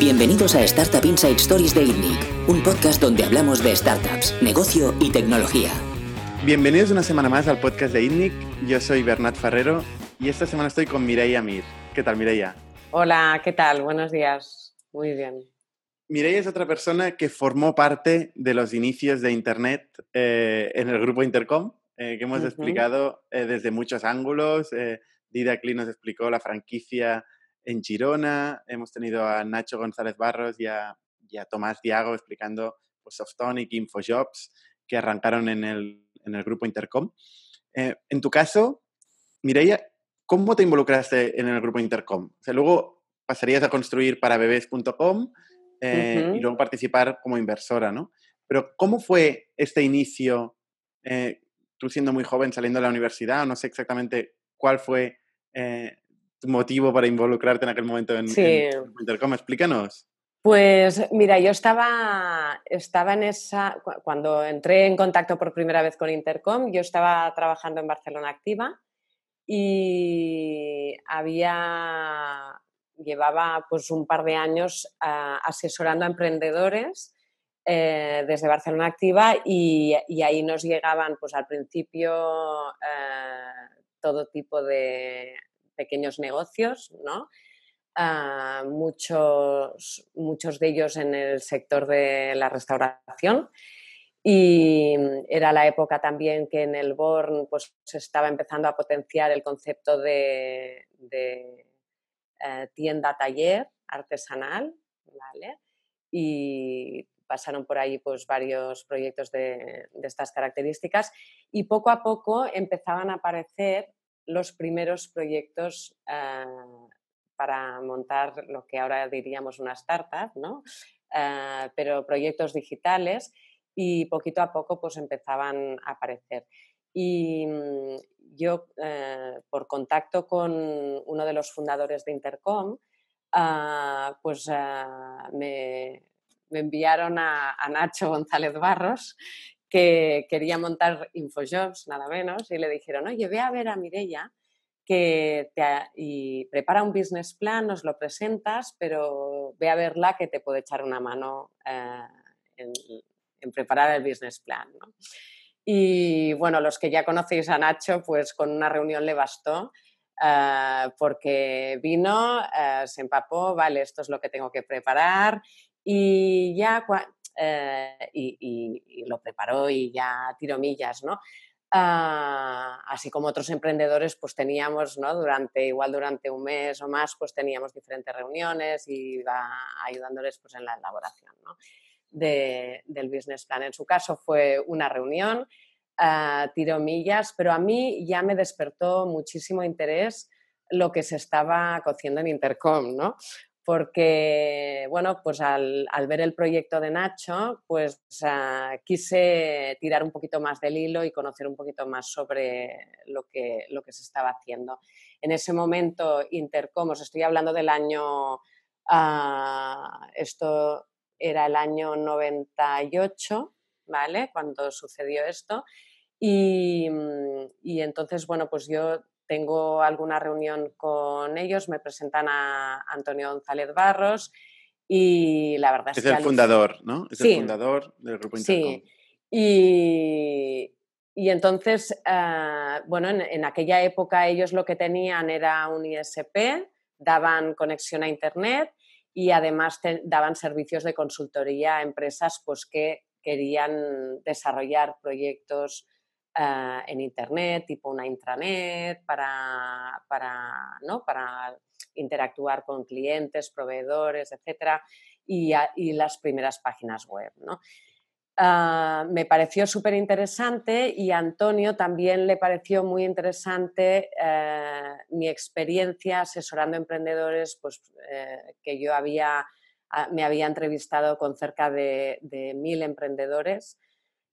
Bienvenidos a Startup Inside Stories de ITNIC, un podcast donde hablamos de startups, negocio y tecnología. Bienvenidos una semana más al podcast de ITNIC. Yo soy Bernat Ferrero y esta semana estoy con Mireia Mir. ¿Qué tal, Mireia? Hola, ¿qué tal? Buenos días. Muy bien. Mireia es otra persona que formó parte de los inicios de Internet eh, en el grupo Intercom, eh, que hemos explicado eh, desde muchos ángulos. Dida Cli nos explicó la franquicia en Girona, hemos tenido a Nacho González Barros y a, Tomás Diago explicando pues, Softonic, Infojobs, que arrancaron en el, grupo Intercom. en tu caso, Mireia, ¿cómo te involucraste en el grupo Intercom? O sea, luego pasarías a construir para bebés.com eh, y luego participar como inversora, ¿no? Pero ¿cómo fue este inicio, eh, tú siendo muy joven, saliendo de la universidad, no sé exactamente cuál fue eh, motivo para involucrarte en aquel momento en, Intercom? Explícanos. Pues mira, yo estaba, estaba en esa, cuando entré en contacto por primera vez con Intercom, yo estaba trabajando en Barcelona Activa y había llevaba pues un par de años ah, asesorando a emprendedores eh, desde Barcelona Activa y, ahí nos llegaban pues al principio eh, todo tipo de pequeños negocios, ¿no? Ah, muchos, muchos de ellos en el sector de la restauración y era la época también que en el Born pues, se estaba empezando a potenciar el concepto de eh, tienda taller artesanal. Y pasaron por ahí pues, varios proyectos de, estas características y poco a poco empezaban a aparecer los primeros proyectos eh, para montar lo que ahora diríamos una startup, ¿no? Eh, pero proyectos digitales y poquito a poco pues empezaban a aparecer. Y mm, yo, eh, por contacto con uno de los fundadores de Intercom, ah, pues me, enviaron a, Nacho González Barros, que quería montar Infojobs, nada menos, y le dijeron, oye, ve a ver a Mirella que te, y prepara un business plan, nos lo presentas, pero ve a verla que te puede echar una mano eh, en, preparar el business plan. Y bueno, los que ya conocéis a Nacho, pues con una reunión le bastó. Eh, porque vino, eh, se empapó, vale, esto es lo que tengo que preparar y ya, eh, y, lo preparó y ya tiró millas, ¿no? así como otros emprendedores, pues teníamos, ¿no? Durante, igual durante un mes o más, pues teníamos diferentes reuniones y iba ayudándoles pues en la elaboración, ¿no? del business plan. En su caso fue una reunión, uh, tiró millas, pero a mí ya me despertó muchísimo interés lo que se estaba cociendo en Intercom, ¿no? Porque, bueno, pues al, ver el proyecto de Nacho, pues ah, quise tirar un poquito más del hilo y conocer un poquito más sobre lo que, lo que se estaba haciendo. En ese momento, Intercom, os estoy hablando del año, ah, esto era el año 98, ¿vale? Cuando sucedió esto. Y, y, entonces, bueno, pues yo tengo alguna reunión con ellos, me presentan a Antonio González Barros y la verdad es, es el fundador, ¿no? Es el fundador del grupo Intercom. Sí, y, y entonces, ah, bueno, en, aquella época ellos lo que tenían era un ISP, daban conexión a Internet y además daban servicios de consultoría a empresas pues, que querían desarrollar proyectos eh, en Internet, tipo una intranet, para, para, ¿no? para interactuar con clientes, proveedores, etc. Y, las primeras páginas web. ¿no? Ah, me pareció súper interesante y a Antonio también le pareció muy interesante eh, mi experiencia asesorando emprendedores, pues eh, que yo había, ah, me había entrevistado con cerca de, mil emprendedores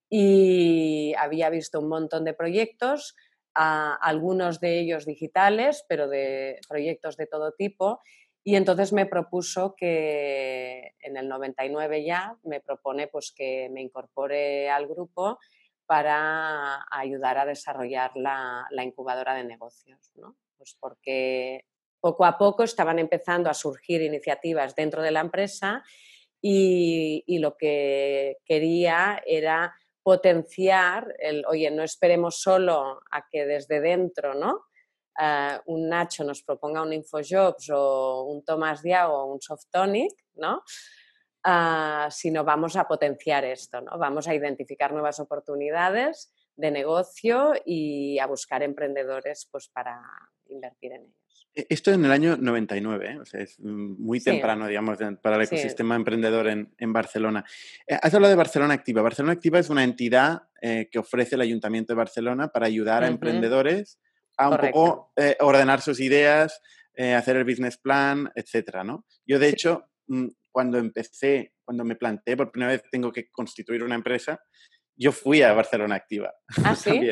y había visto un montón de proyectos, algunos de ellos digitales, pero de proyectos de todo tipo. Y entonces me propuso que en el 99 ya me propone pues que me incorpore al grupo para ayudar a desarrollar la, incubadora de negocios, ¿no? Pues porque poco a poco estaban empezando a surgir iniciativas dentro de la empresa y, lo que quería era potenciar el, oye, no esperemos solo a que desde dentro, ¿no? Eh, un Nacho nos proponga un InfoJobs o un Tomás Diago o un Softonic, ¿no? Ah, sino vamos a potenciar esto, ¿no? Vamos a identificar nuevas oportunidades de negocio y a buscar emprendedores pues, para invertir en ellos. E, esto en el año 99, ¿eh? o sea, es muy temprano, digamos, para el ecosistema emprendedor en, Barcelona. Eh, has hablado de Barcelona Activa. Barcelona Activa es una entidad eh, que ofrece el Ayuntamiento de Barcelona para ayudar a emprendedores a un poco ordenar sus ideas, hacer el business plan, etcétera, ¿no? Yo, de hecho, mm, cuando empecé, cuando me planteé por primera vez tengo que constituir una empresa, yo fui a Barcelona Activa. ¿Ah, sí?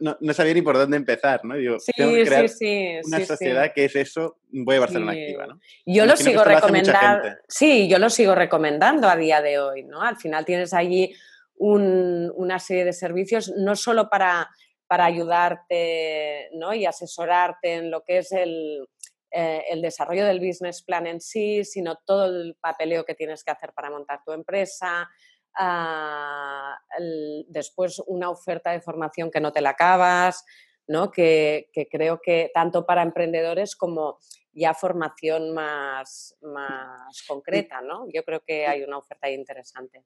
no, sabía ni por dónde empezar, ¿no? Digo, sí, tengo que crear sí, una sociedad que es eso, voy a Barcelona Activa, ¿no? Yo lo sigo recomendando. Sí, yo lo sigo recomendando a día de hoy, ¿no? Al final tienes allí una serie de servicios, no solo para, para ayudarte ¿no? y asesorarte en lo que es el, eh, el desarrollo del business plan en sí, sino todo el papeleo que tienes que hacer para montar tu empresa. Después una oferta de formación que no te la acabas, ¿no? Que, creo que tanto para emprendedores como ya formación más, más concreta, ¿no? Yo creo que hay una oferta interesante.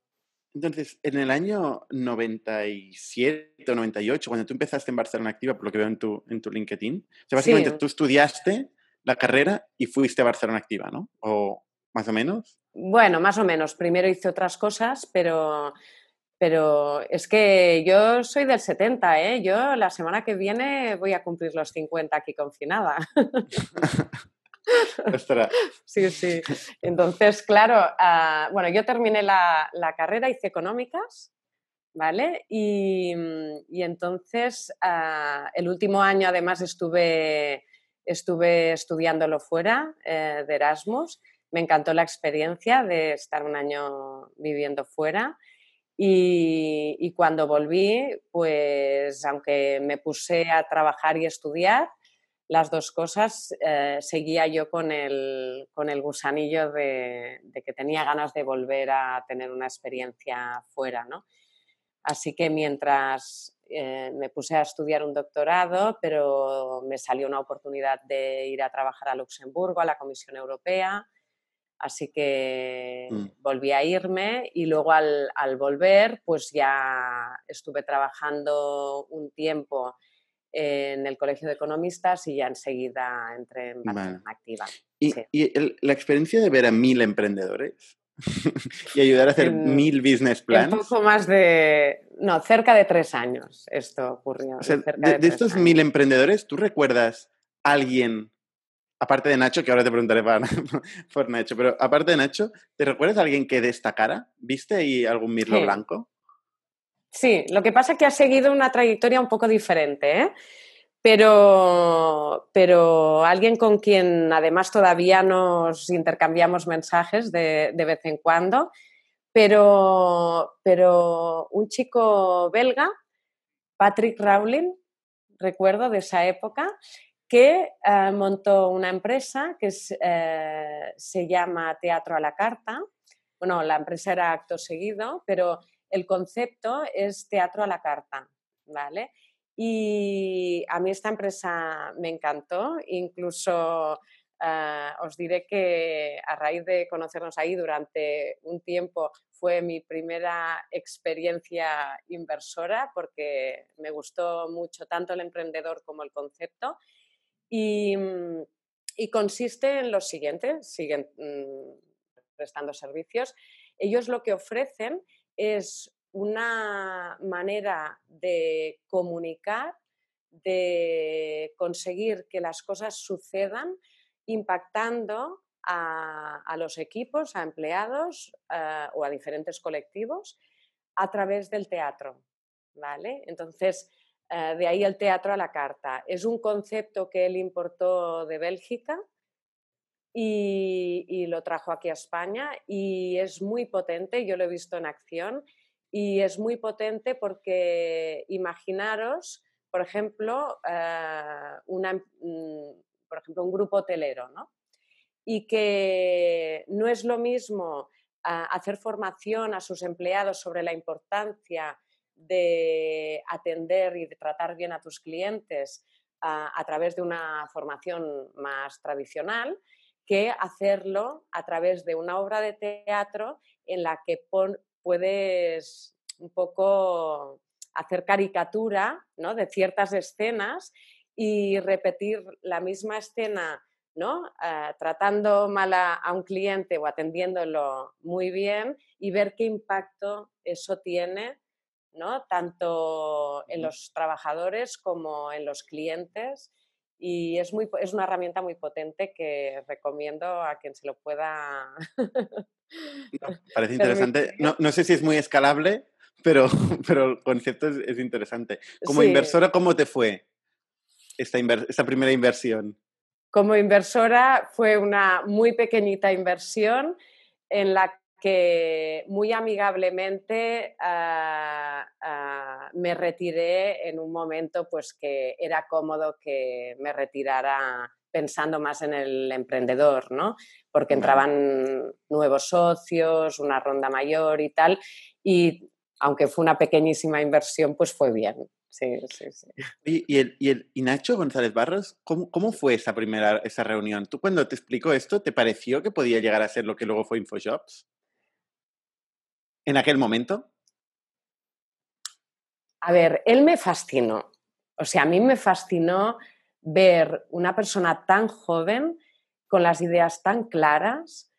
Entonces, en el año 97 o 98, cuando tú empezaste en Barcelona Activa, por lo que veo en tu, en tu LinkedIn, básicamente tú estudiaste la carrera y fuiste a Barcelona Activa, ¿no? ¿O más o menos? Bueno, más o menos. Primero hice otras cosas, pero, pero es que yo soy del 70, ¿eh? Yo la semana que viene voy a cumplir los 50 aquí confinada. sí, sí. Entonces, claro, ah, bueno, yo terminé la, carrera, hice económicas, ¿vale? Y, entonces, ah, el último año además estuve estuve estudiándolo fuera eh, de Erasmus. Me encantó la experiencia de estar un año viviendo fuera. Y, cuando volví, pues aunque me puse a trabajar y estudiar, las dos cosas, eh, seguía yo con el, con el gusanillo de, que tenía ganas de volver a tener una experiencia fuera. ¿no? Así que mientras eh, me puse a estudiar un doctorado, pero me salió una oportunidad de ir a trabajar a Luxemburgo, a la Comisión Europea. Así que mm. volví a irme y luego al, volver, pues ya estuve trabajando un tiempo en el Colegio de Economistas y ya enseguida entré en Barcelona Activa. ¿Y, la experiencia de ver a mil emprendedores y ayudar a hacer mil business plans. Un poco más de. No, cerca de tres años esto ocurrió. de, estos mil emprendedores, ¿tú recuerdas a alguien, aparte de Nacho, que ahora te preguntaré por Nacho, pero aparte de Nacho, ¿te recuerdas a alguien que destacara? ¿Viste ahí algún mirlo blanco? Sí, lo que pasa es que ha seguido una trayectoria un poco diferente. ¿eh? pero, pero alguien con quien además todavía nos intercambiamos mensajes de, vez en cuando, pero, pero un chico belga, Patrick Rowling, recuerdo de esa época, que eh, montó una empresa que eh, se llama Teatro a la Carta. Bueno, la empresa era acto seguido, pero el concepto es teatro a la carta, ¿vale? Y a mí esta empresa me encantó, incluso ah, os diré que a raíz de conocernos ahí durante un tiempo fue mi primera experiencia inversora porque me gustó mucho tanto el emprendedor como el concepto. Y, mm, consiste en lo siguiente, siguen mm, prestando servicios. Ellos lo que ofrecen es una manera de comunicar, de conseguir que las cosas sucedan impactando a, los equipos, a empleados eh, o a diferentes colectivos a través del teatro. ¿vale? Entonces, eh, de ahí el teatro a la carta. Es un concepto que él importó de Bélgica y, lo trajo aquí a España y es muy potente, yo lo he visto en acción y es muy potente porque imaginaros, por ejemplo, eh, mm, un grupo hotelero, ¿no? Y que no es lo mismo ah, hacer formación a sus empleados sobre la importancia de atender y de tratar bien a tus clientes ah, a través de una formación más tradicional que hacerlo a través de una obra de teatro en la que puedes un poco hacer caricatura ¿no? de ciertas escenas y repetir la misma escena ¿no? Eh, tratando mal a, un cliente o atendiéndolo muy bien y ver qué impacto eso tiene ¿no? tanto en los trabajadores como en los clientes. Y es, muy, es una herramienta muy potente que recomiendo a quien se lo pueda. parece interesante. No, no, sé si es muy escalable, pero, pero el concepto es, interesante. Como inversora, ¿cómo te fue esta, esta primera inversión? Como inversora fue una muy pequeñita inversión en la que muy amigablemente ah, ah, me retiré en un momento pues que era cómodo que me retirara pensando más en el emprendedor, ¿no? Porque entraban nuevos socios, una ronda mayor y tal, y aunque fue una pequeñísima inversión, pues fue bien. Sí, sí, sí. ¿Y, el, y, el, Nacho González Barros, ¿cómo, ¿cómo, fue esa primera esa reunión? ¿Tú cuando te explicó esto, te pareció que podía llegar a ser lo que luego fue InfoShops? ¿En aquel momento? A ver, él me fascinó. O sea, a mí me fascinó ver una persona tan joven con las ideas tan claras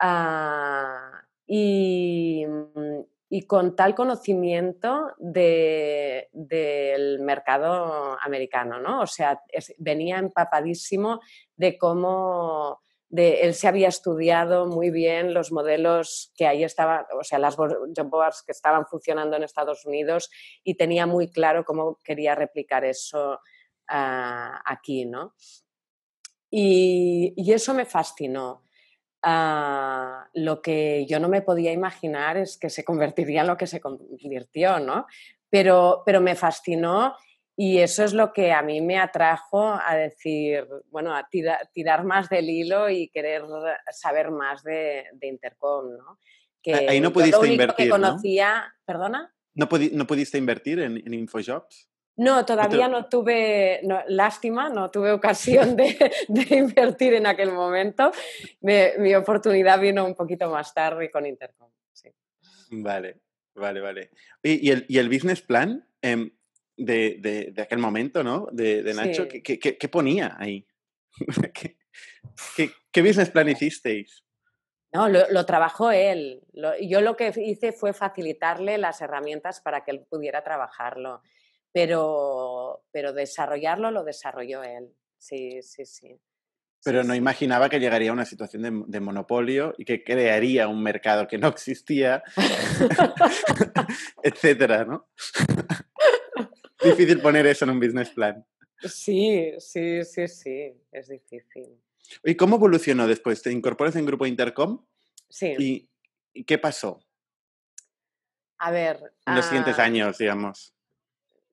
ah, y, y con tal conocimiento del mercado americano, ¿no? O sea, venía empapadísimo de cómo de, él se había estudiado muy bien los modelos que ahí estaban, o sea, las job boards que estaban funcionando en Estados Unidos y tenía muy claro cómo quería replicar eso ah, aquí, ¿no? Y, y, eso me fascinó. Ah, lo que yo no me podía imaginar es que se convertiría en lo que se convirtió, ¿no? Pero, pero me fascinó y eso es lo que a mí me atrajo a decir, bueno, a tirar más del hilo y querer saber más de, Intercom, ¿no? Que Ahí no pudiste invertir, que conocía, ¿Perdona? ¿No, ¿No pudiste invertir en, en InfoJobs? No, todavía no tuve, lástima, no tuve ocasión de, invertir en aquel momento. mi oportunidad vino un poquito más tarde con Intercom. Sí. Vale, vale, vale. ¿Y, el, y el, business plan em, de, de, aquel momento, ¿no? De, Nacho, ¿qué, qué, ponía ahí? ¿Qué, business plan hicisteis? No, lo, lo trabajó él. yo lo que hice fue facilitarle las herramientas para que él pudiera trabajarlo pero, pero desarrollarlo lo desarrolló él. Sí, sí, sí. Pero no imaginaba que llegaría a una situación de, monopolio y que crearía un mercado que no existía, etcétera, ¿no? Difícil poner eso en un business plan. Sí, sí, sí, sí, es difícil. ¿Y cómo evolucionó después? ¿Te incorporas en Grupo Intercom? Sí. ¿Y, qué pasó? A ver. En los siguientes ah, años, digamos.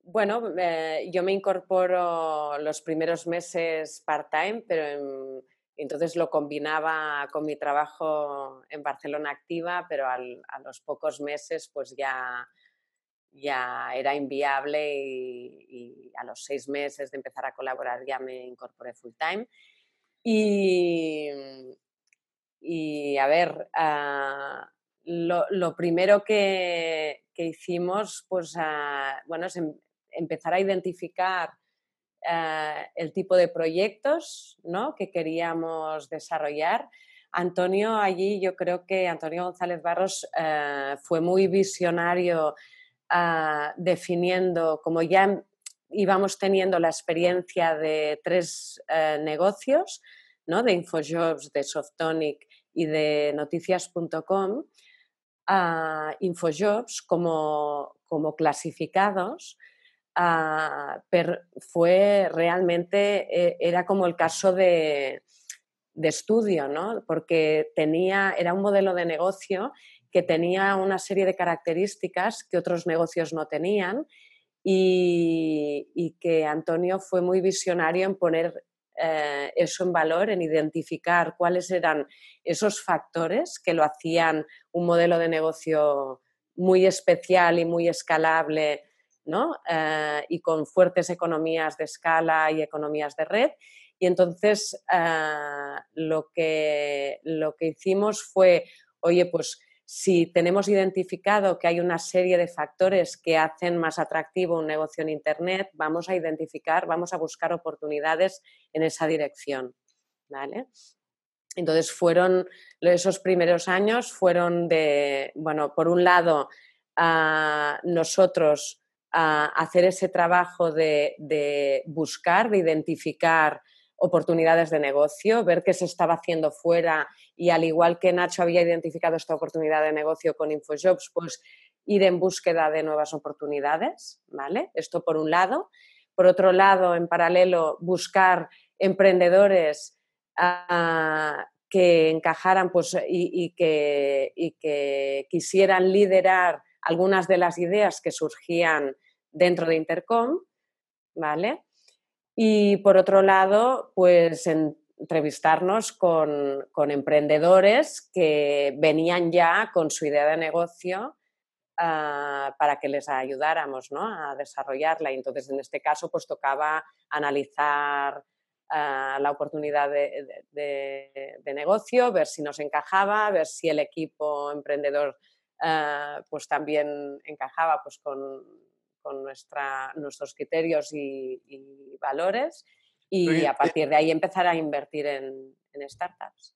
Bueno, eh, yo me incorporo los primeros meses part-time, pero entonces lo combinaba con mi trabajo en Barcelona Activa, pero a los pocos meses pues ya, ya era inviable y, a los seis meses de empezar a colaborar ya me incorporé full-time. Y, y, a ver, ah, lo, primero que, hicimos, pues, ah, bueno, es empezar a identificar eh, el tipo de proyectos ¿no? que queríamos desarrollar. Antonio allí, yo creo que Antonio González Barros fue muy visionario eh, definiendo, como ya íbamos teniendo la experiencia de tres negocios, ¿no? de Infojobs, de Softonic y de noticias.com, Infojobs como, como clasificados Ah, fue realmente, eh, era como el caso de, estudio, ¿no? porque tenía, era un modelo de negocio que tenía una serie de características que otros negocios no tenían y, que Antonio fue muy visionario en poner eh, eso en valor, en identificar cuáles eran esos factores que lo hacían un modelo de negocio muy especial y muy escalable, ¿no? Eh, y con fuertes economías de escala y economías de red. Y entonces eh, lo, que, lo que hicimos fue, oye, pues si tenemos identificado que hay una serie de factores que hacen más atractivo un negocio en Internet, vamos a identificar, vamos a buscar oportunidades en esa dirección. ¿vale? Entonces fueron, esos primeros años fueron de, bueno, por un lado, a nosotros a hacer ese trabajo de, de buscar, de identificar oportunidades de negocio, ver qué se estaba haciendo fuera y al igual que Nacho había identificado esta oportunidad de negocio con InfoJobs, pues ir en búsqueda de nuevas oportunidades, ¿vale? Esto por un lado. Por otro lado, en paralelo, buscar emprendedores ah, que encajaran pues, y, que, y que quisieran liderar algunas de las ideas que surgían dentro de Intercom, ¿vale? Y por otro lado, pues entrevistarnos con, emprendedores que venían ya con su idea de negocio ah, para que les ayudáramos a desarrollarla. Y entonces, en este caso, pues tocaba analizar ah, la oportunidad de, negocio, ver si nos encajaba, ver si el equipo emprendedor ah, pues también encajaba pues, con con nuestra, nuestros criterios y, valores y a eh partir de ahí empezar a invertir en, startups.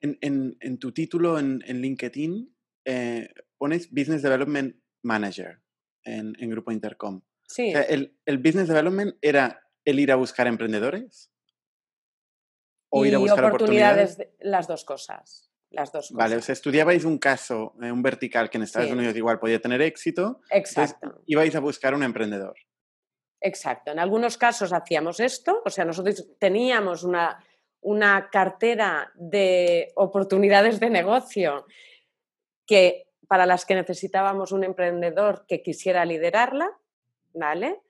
En, tu título en, LinkedIn eh, pones Business Development Manager en, Grupo Intercom. Sí. el, Business Development era el ir a buscar emprendedores o ir a buscar oportunidades, las dos cosas las dos cosas. Vale, o sea, estudiabais un caso, eh, un vertical que en Estados Unidos igual podía tener éxito. Exacto. ibais a buscar un emprendedor. Exacto. En algunos casos hacíamos esto, o sea, nosotros teníamos una, una cartera de oportunidades de negocio que, para las que necesitábamos un emprendedor que quisiera liderarla, ¿vale?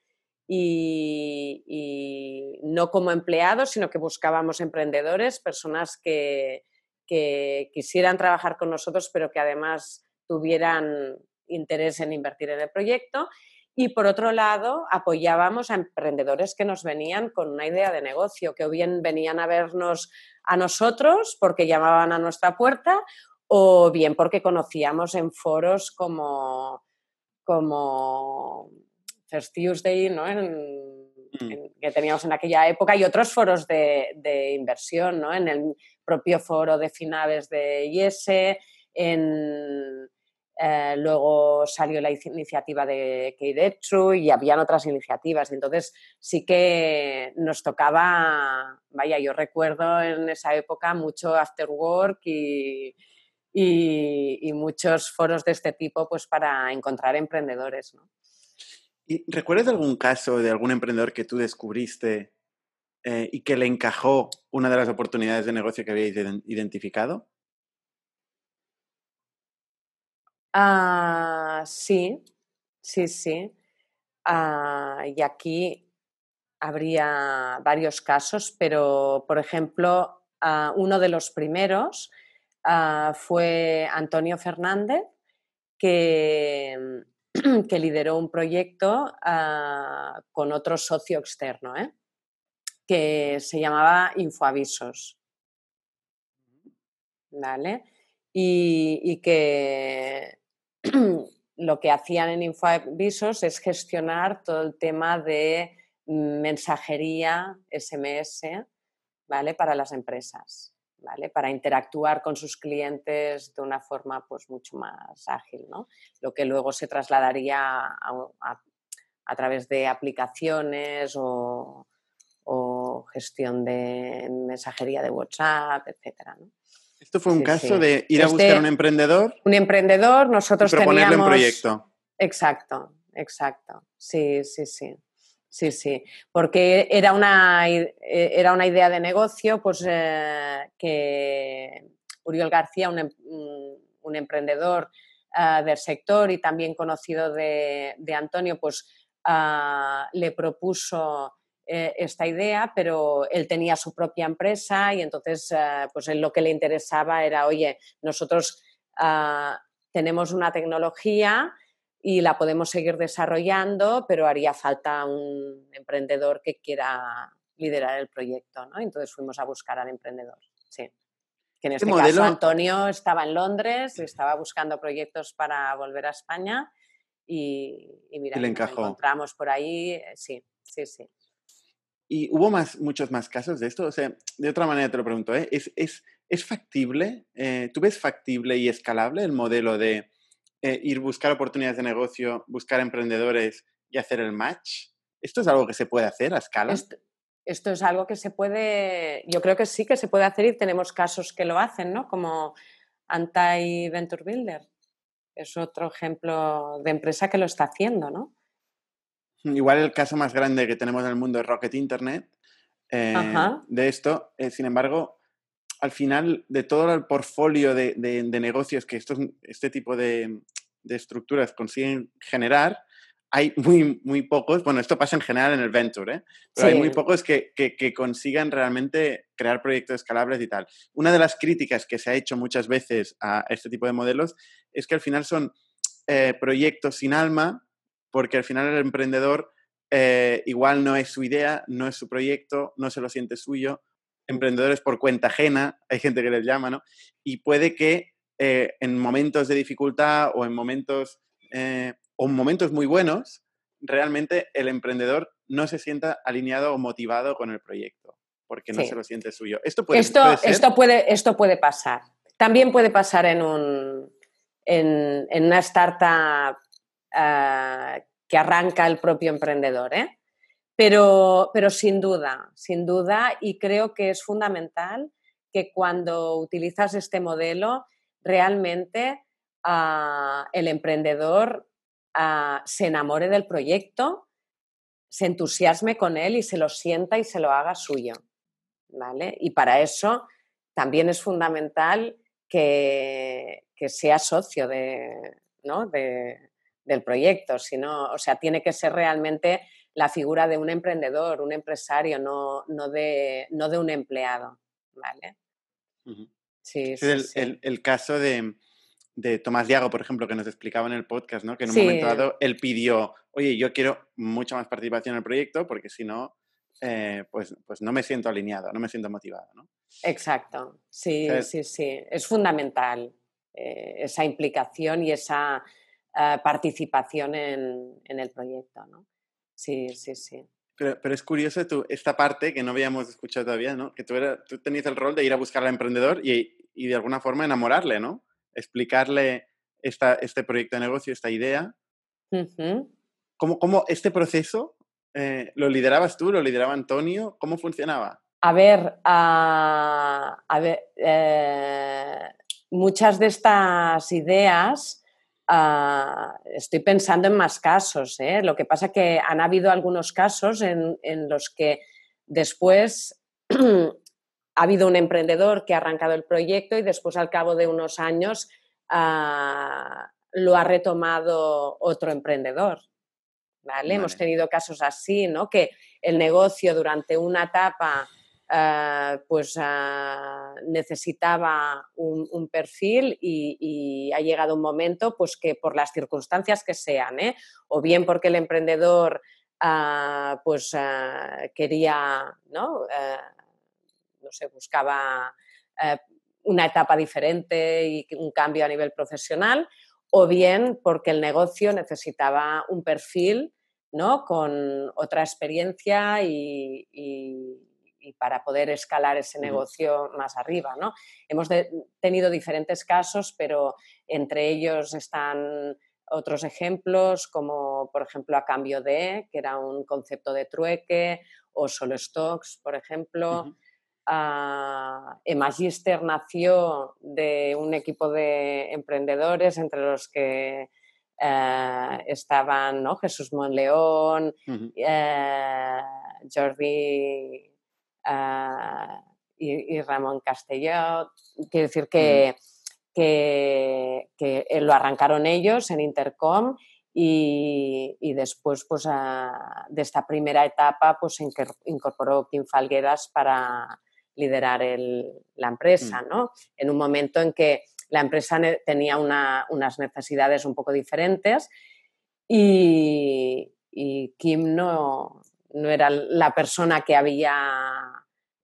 Y, y, no como empleados, sino que buscábamos emprendedores, personas que, que quisieran trabajar con nosotros, pero que además tuvieran interés en invertir en el proyecto. Y por otro lado, apoyábamos a emprendedores que nos venían con una idea de negocio, que o bien venían a vernos a nosotros porque llamaban a nuestra puerta, o bien porque conocíamos en foros como, como First Tuesday, ¿no? Mm. que teníamos en aquella época, y otros foros de, de inversión, ¿no? En el propio foro de finales de IESE, en, eh, luego salió la iniciativa de Keiretsu y habían otras iniciativas. Entonces sí que nos tocaba, vaya, yo recuerdo en esa época mucho after work y, muchos foros de este tipo pues para encontrar emprendedores. ¿no? ¿Y ¿Recuerdas algún caso de algún emprendedor que tú descubriste eh, y que le encajó una de las oportunidades de negocio que habíais identificado? Ah, sí, sí, sí. Ah, y aquí habría varios casos, pero por ejemplo, ah, uno de los primeros fue Antonio Fernández, que, que lideró un proyecto con otro socio externo. ¿eh? Que se llamaba Infoavisos. ¿Vale? Y, que lo que hacían en Infoavisos es gestionar todo el tema de mensajería SMS, ¿vale? Para las empresas, ¿vale? Para interactuar con sus clientes de una forma pues mucho más ágil, ¿no? Lo que luego se trasladaría a través de aplicaciones o, o gestión de mensajería de WhatsApp, etcétera. Esto fue un caso de ir a buscar este un emprendedor. Un emprendedor, nosotros y proponerle un proyecto. Exacto, exacto. Sí, sí, sí. Sí, sí, porque era una, era una idea de negocio pues, eh, que Uriol García, un, em, un emprendedor eh, del sector y también conocido de, de Antonio, pues uh, le propuso eh, esta idea, pero él tenía su propia empresa y entonces eh, pues él lo que le interesaba era, oye, nosotros ah, tenemos una tecnología y la podemos seguir desarrollando, pero haría falta un emprendedor que quiera liderar el proyecto, ¿no? Entonces fuimos a buscar al emprendedor, sí. Que en este caso Antonio estaba en Londres, estaba buscando proyectos para volver a España y, mira, y le encajó. encontramos por ahí, eh, sí, sí, sí. ¿Y hubo más, muchos más casos de esto? O sea, de otra manera te lo pregunto, ¿eh? ¿Es, factible? Eh, ¿Tú ves factible y escalable el modelo de eh, ir buscar oportunidades de negocio, buscar emprendedores y hacer el match? ¿Esto es algo que se puede hacer a escala? Esto, es algo que se puede, yo creo que sí que se puede hacer y tenemos casos que lo hacen, ¿no? Como Anti Venture Builder. Es otro ejemplo de empresa que lo está haciendo, ¿no? Igual el caso más grande que tenemos en el mundo es Rocket Internet. Eh, de esto, eh, sin embargo, al final de todo el portfolio de, negocios que estos, este tipo de, estructuras consiguen generar, hay muy, muy pocos, bueno, esto pasa en general en el venture, ¿eh? pero hay muy pocos que, que, consigan realmente crear proyectos escalables y tal. Una de las críticas que se ha hecho muchas veces a este tipo de modelos es que al final son proyectos sin alma porque al final el emprendedor eh, igual no es su idea, no es su proyecto, no se lo siente suyo. Emprendedores por cuenta ajena, hay gente que les llama, ¿no? Y puede que eh, en momentos de dificultad o en momentos, eh, o en momentos muy buenos, realmente el emprendedor no se sienta alineado o motivado con el proyecto, porque no se lo siente suyo. Esto puede, esto, esto puede, esto puede pasar. También puede pasar en, un, en, en una startup eh, que arranca el propio emprendedor. ¿eh? Pero, pero sin duda, sin duda, y creo que es fundamental que cuando utilizas este modelo, realmente ah, el emprendedor ah, se enamore del proyecto, se entusiasme con él y se lo sienta y se lo haga suyo. ¿vale? Y para eso también es fundamental que, que sea socio de, ¿no? de, del proyecto, sino, o sea, tiene que ser realmente la figura de un emprendedor, un empresario, no, no, de, no de un empleado. ¿vale? sí, sí, el, caso de, Tomás Diago, por ejemplo, que nos explicaba en el podcast, ¿no? que en un momento dado él pidió, oye, yo quiero mucha más participación en el proyecto porque si no, eh, pues, pues no me siento alineado, no me siento motivado. ¿no? Exacto, sí, sí, sí. Es fundamental eh, esa implicación y esa eh, participación en, el proyecto, ¿no? Sí, sí, sí. Pero, pero, es curioso tú, esta parte que no habíamos escuchado todavía, ¿no? Que tú, tú tenías el rol de ir a buscar al emprendedor y, y de alguna forma enamorarle, ¿no? Explicarle esta, este proyecto de negocio, esta idea. ¿Cómo, ¿Cómo, este proceso eh, lo liderabas tú, lo lideraba Antonio? ¿Cómo funcionaba? A ver, a, a ver eh, muchas de estas ideas Ah, estoy pensando en más casos. ¿eh? Lo que pasa es que han habido algunos casos en, los que después ha habido un emprendedor que ha arrancado el proyecto y después al cabo de unos años ah, lo ha retomado otro emprendedor. ¿vale? Hemos tenido casos así, ¿no? que el negocio durante una etapa eh, pues ah, necesitaba un, perfil y, ha llegado un momento pues que por las circunstancias que sean, ¿eh? o bien porque el emprendedor ah, pues ah, quería, ¿no? Eh, no sé, buscaba una etapa diferente y un cambio a nivel profesional, o bien porque el negocio necesitaba un perfil ¿no? con otra experiencia y para poder escalar ese negocio más arriba. ¿no? Hemos tenido diferentes casos, pero entre ellos están otros ejemplos, como por ejemplo a cambio de, que era un concepto de trueque, o solo stocks, por ejemplo. Uh Emagister nació de un equipo de emprendedores entre los que eh, estaban ¿no? Jesús Monleón, eh, Jordi Ah, y, Ramón Castelló. Quiero decir que, que, lo arrancaron ellos en Intercom y, después pues, de esta primera etapa pues, incorporó Kim Falgueras para liderar la empresa, mm. ¿no? En un momento en que la empresa tenía unas necesidades un poco diferentes y, Kim no, no, era la persona que había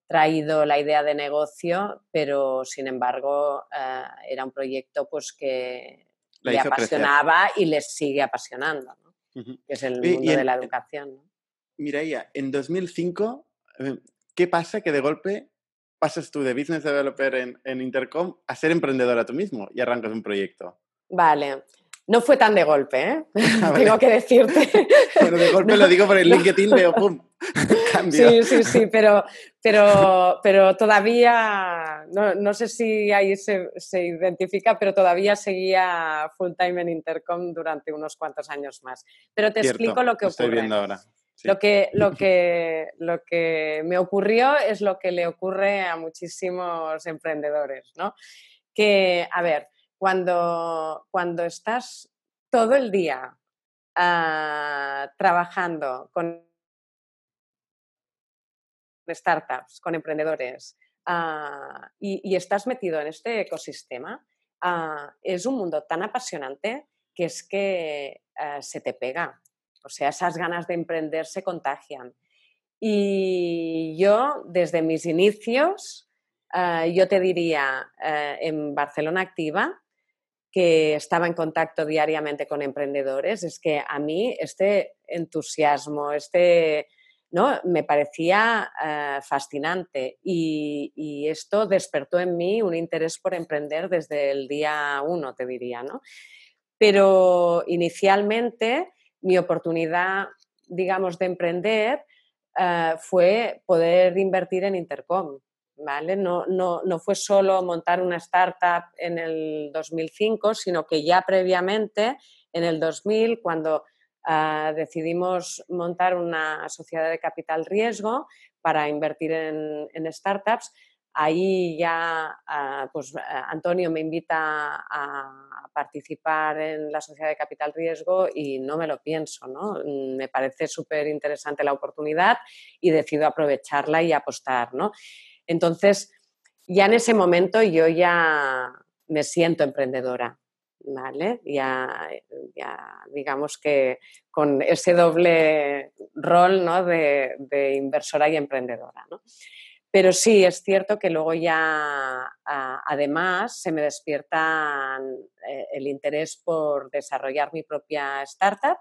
traído la idea de negocio, pero sin embargo eh, era un proyecto pues, que le apasionaba y les sigue apasionando, que es el mundo de la educación. Mireia, en 2005, eh, ¿qué pasa que de golpe pasas tú de business developer en, en Intercom a ser emprendedora tú mismo y arrancas un proyecto? Vale. No fue tan de golpe, ¿eh? Ah, Tengo que decirte. Bueno, de golpe lo digo por el LinkedIn, veo ¡pum! Cambio. Sí, sí, sí, pero, pero, pero todavía, no, no sé si ahí se, se, identifica, pero todavía seguía full time en Intercom durante unos cuantos años más. Pero te explico lo que ocurre. Estoy viendo ahora. Lo, que, lo, que, lo que me ocurrió es lo que le ocurre a muchísimos emprendedores, ¿no? Que, a ver, cuando, cuando estás todo el día ah, trabajando con startups, con emprendedores, ah, y, estás metido en este ecosistema, ah, es un mundo tan apasionante que es que se te pega. O sea, esas ganas de emprender se contagian. Y yo, desde mis inicios, yo te diría, en Barcelona Activa, que estaba en contacto diariamente con emprendedores, es que a mí este entusiasmo, este, ¿no? me parecía eh, fascinante y, esto despertó en mí un interés por emprender desde el día uno, te diría. ¿no? Pero inicialmente mi oportunidad, digamos, de emprender eh, fue poder invertir en Intercom. ¿Vale? No, no, no, fue solo montar una startup en el 2005, sino que ya previamente, en el 2000, cuando ah, decidimos montar una sociedad de capital riesgo para invertir en, startups, ahí ya ah, pues, Antonio me invita a participar en la sociedad de capital riesgo y no me lo pienso, ¿no? Me parece súper interesante la oportunidad y decido aprovecharla y apostar, ¿no? Entonces, ya en ese momento yo ya me siento emprendedora, ¿vale? Ya, digamos que con ese doble rol ¿no? de, inversora y emprendedora, ¿no? Pero sí, es cierto que luego ya, además, se me despierta eh, el interés por desarrollar mi propia startup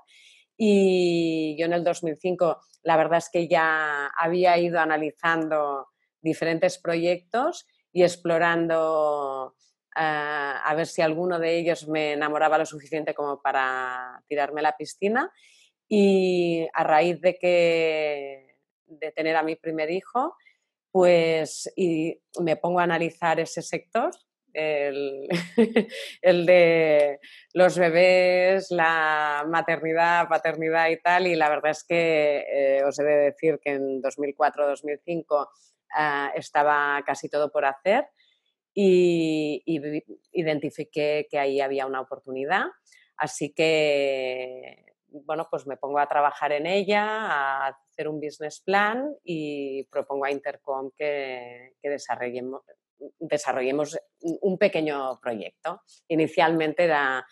y yo en el 2005, la verdad es que ya había ido analizando diferentes proyectos y explorando eh, a ver si alguno de ellos me enamoraba lo suficiente como para tirarme a la piscina. Y a raíz de que de tener a mi primer hijo, pues y me pongo a analizar ese sector, el, el, de los bebés, la maternidad, paternidad y tal, y la verdad es que eh, os he de decir que en 2004-2005 Ah, estaba casi todo por hacer y, identifiqué que ahí había una oportunidad. Así que, bueno, pues me pongo a trabajar en ella, a hacer un business plan y propongo a Intercom que, que desarrollemos, desarrollemos un pequeño proyecto. Inicialmente era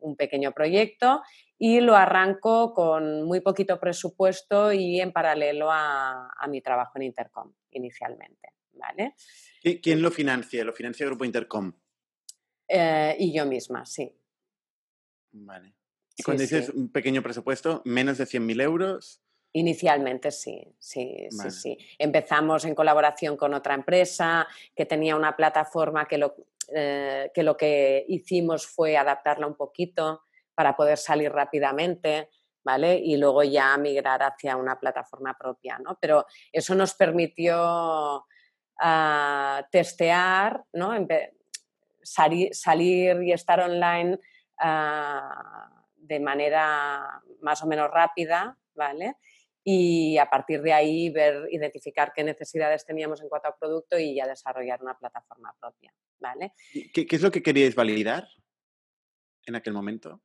un pequeño proyecto y lo arranco con muy poquito presupuesto y en paralelo a, mi trabajo en Intercom inicialmente. ¿vale? ¿Quién lo financia? ¿Lo financia el Grupo Intercom? Eh, y yo misma, sí. Vale. ¿Y cuando dices un pequeño presupuesto, menos de 100.000 euros? Inicialmente sí, sí, sí, sí. Empezamos en colaboración con otra empresa que tenía una plataforma que lo, eh, que, lo que hicimos fue adaptarla un poquito para poder salir rápidamente, ¿vale? Y luego ya migrar hacia una plataforma propia, ¿no? Pero eso nos permitió ah, testear, ¿no? salir y estar online ah, de manera más o menos rápida, ¿vale? Y a partir de ahí ver, identificar qué necesidades teníamos en cuanto a producto y ya desarrollar una plataforma propia, ¿vale? ¿Qué, qué es lo que queríais validar en aquel momento?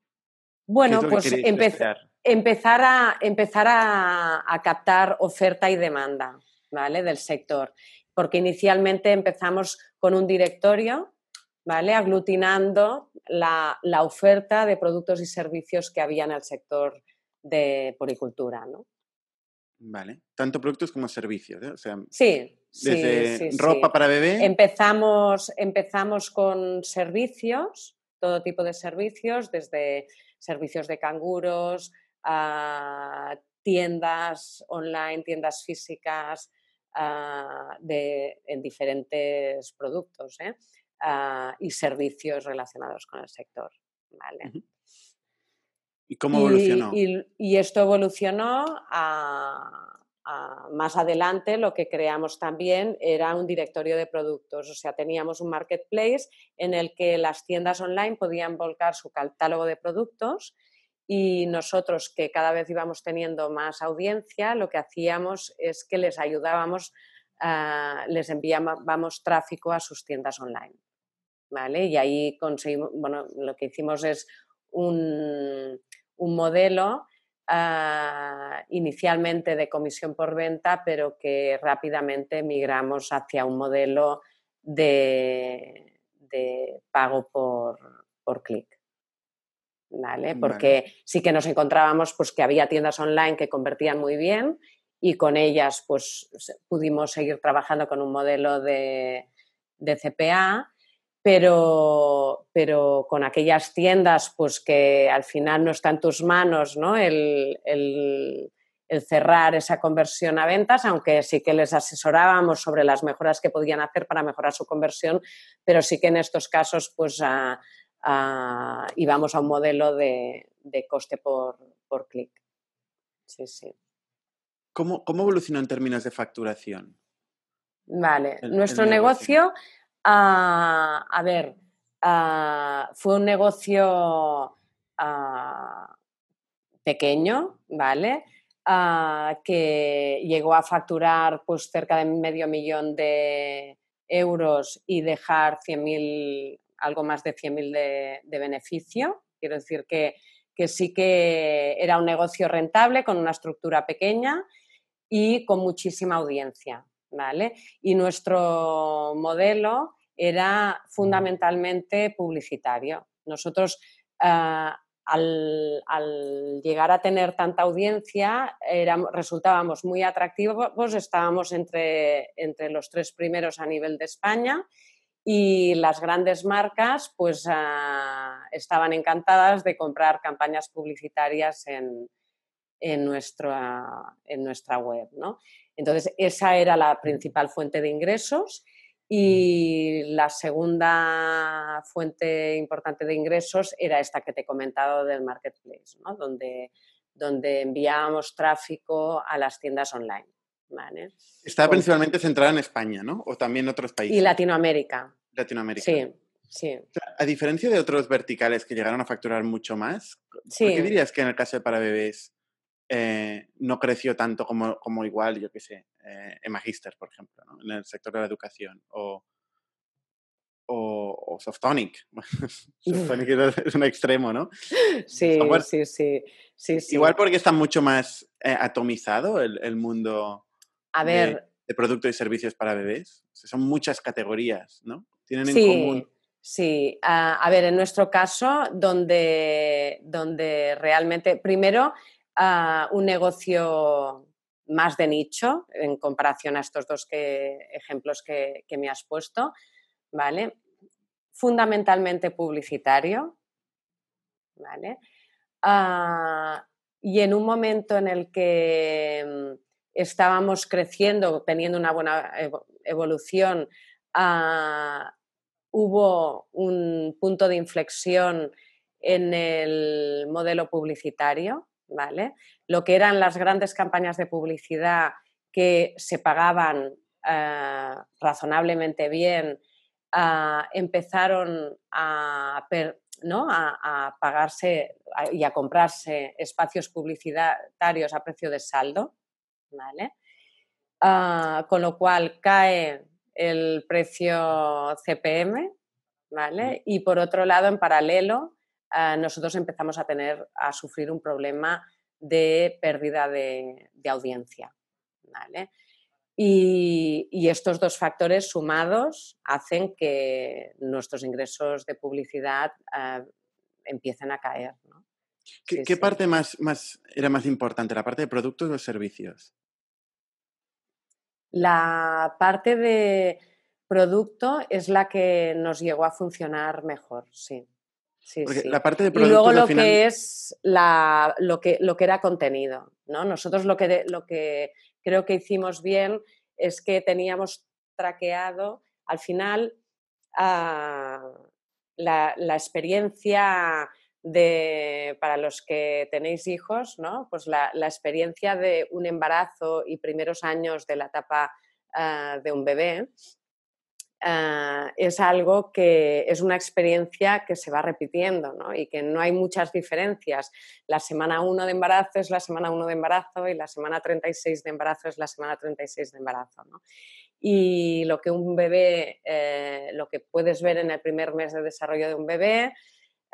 Bueno, pues empezar, empezar, a, empezar a, captar oferta y demanda ¿vale? del sector, porque inicialmente empezamos con un directorio ¿vale? aglutinando la, oferta de productos y servicios que había en el sector de poricultura. ¿no? Vale, tanto productos como servicios. ¿eh? O sea, sí, desde ropa para bebé. Empezamos, empezamos con servicios, todo tipo de servicios, desde servicios de canguros, tiendas online, tiendas físicas de, en diferentes productos ¿eh? y servicios relacionados con el sector. ¿vale? ¿Y cómo evolucionó? Y, esto evolucionó a, más adelante lo que creamos también era un directorio de productos, o sea, teníamos un marketplace en el que las tiendas online podían volcar su catálogo de productos y nosotros que cada vez íbamos teniendo más audiencia, lo que hacíamos es que les ayudábamos, les enviábamos tráfico a sus tiendas online. ¿Vale? Y ahí conseguimos, bueno, lo que hicimos es un, un modelo Ah, inicialmente de comisión por venta, pero que rápidamente migramos hacia un modelo de, pago por, clic. ¿Vale? Porque sí que nos encontrábamos pues, que había tiendas online que convertían muy bien y con ellas pues, pudimos seguir trabajando con un modelo de, de CPA pero, pero con aquellas tiendas pues que al final no está en tus manos ¿no? el, cerrar esa conversión a ventas, aunque sí que les asesorábamos sobre las mejoras que podían hacer para mejorar su conversión, pero sí que en estos casos pues a un modelo de, coste por, clic. Sí, sí. ¿Cómo, evolucionó en términos de facturación? Vale, nuestro negocio a ver, fue un negocio pequeño, ¿vale? que llegó a facturar pues, cerca de medio millón de euros y dejar 100.000, algo más de 100.000 de, de beneficio. Quiero decir que, que sí que era un negocio rentable con una estructura pequeña y con muchísima audiencia. Y nuestro modelo era fundamentalmente publicitario. Nosotros, ah, al, llegar a tener tanta audiencia, resultábamos muy atractivos, estábamos entre, entre los tres primeros a nivel de España y las grandes marcas pues ah, estaban encantadas de comprar campañas publicitarias en, en, nuestra, en nuestra web. ¿no? Entonces, esa era la principal fuente de ingresos y la segunda fuente importante de ingresos era esta que te he comentado del marketplace, ¿no? donde, donde enviábamos tráfico a las tiendas online. ¿Vale? Estaba principalmente centrada en España, ¿no? O también en otros países. Y Latinoamérica. Latinoamérica. Sí, sí. a diferencia de otros verticales que llegaron a facturar mucho más, ¿qué dirías que en el caso de para bebés eh, no creció tanto como, como igual, yo que sé, eh, en Magister, por ejemplo, en el sector de la educación, o, o, Softonic. Softonic es un extremo, ¿no? Sí, sí, sí, sí, Igual porque está mucho más eh, atomizado el, mundo a ver, de, productos y servicios para bebés. son muchas categorías, ¿no? Tienen en común. Sí, a ver, en nuestro caso, donde, donde realmente, primero, un negocio más de nicho en comparación a estos dos ejemplos que, me has puesto, ¿vale? Fundamentalmente publicitario, ¿vale? Ah, y en un momento en el que estábamos creciendo, teniendo una buena evolución, ah, hubo un punto de inflexión en el modelo publicitario, ¿vale? Lo que eran las grandes campañas de publicidad que se pagaban eh, razonablemente bien, ah, empezaron a, pagarse y a comprarse espacios publicitarios a precio de saldo, ah, con lo cual cae el precio CPM, ¿vale? Y por otro lado, en paralelo, eh, nosotros empezamos a tener, a sufrir un problema de pérdida de, audiencia. Y, estos dos factores sumados hacen que nuestros ingresos de publicidad eh, empiecen a caer. ¿Qué, parte más, más, era más importante, la parte de productos o servicios? La parte de producto es la que nos llegó a funcionar mejor, sí. Sí, La parte de y luego lo que es la, lo, que, lo que era contenido. ¿no? Nosotros lo que, lo que creo que hicimos bien es que teníamos traqueado al final ah, la, experiencia de, para los que tenéis hijos, ¿no? pues la, experiencia de un embarazo y primeros años de la etapa ah, de un bebé Ah, es algo que es una experiencia que se va repitiendo ¿no? y que no hay muchas diferencias. La semana 1 de embarazo es la semana 1 de embarazo y la semana 36 de embarazo es la semana 36 de embarazo. ¿no? Y lo que un bebé, eh, lo que puedes ver en el primer mes de desarrollo de un bebé,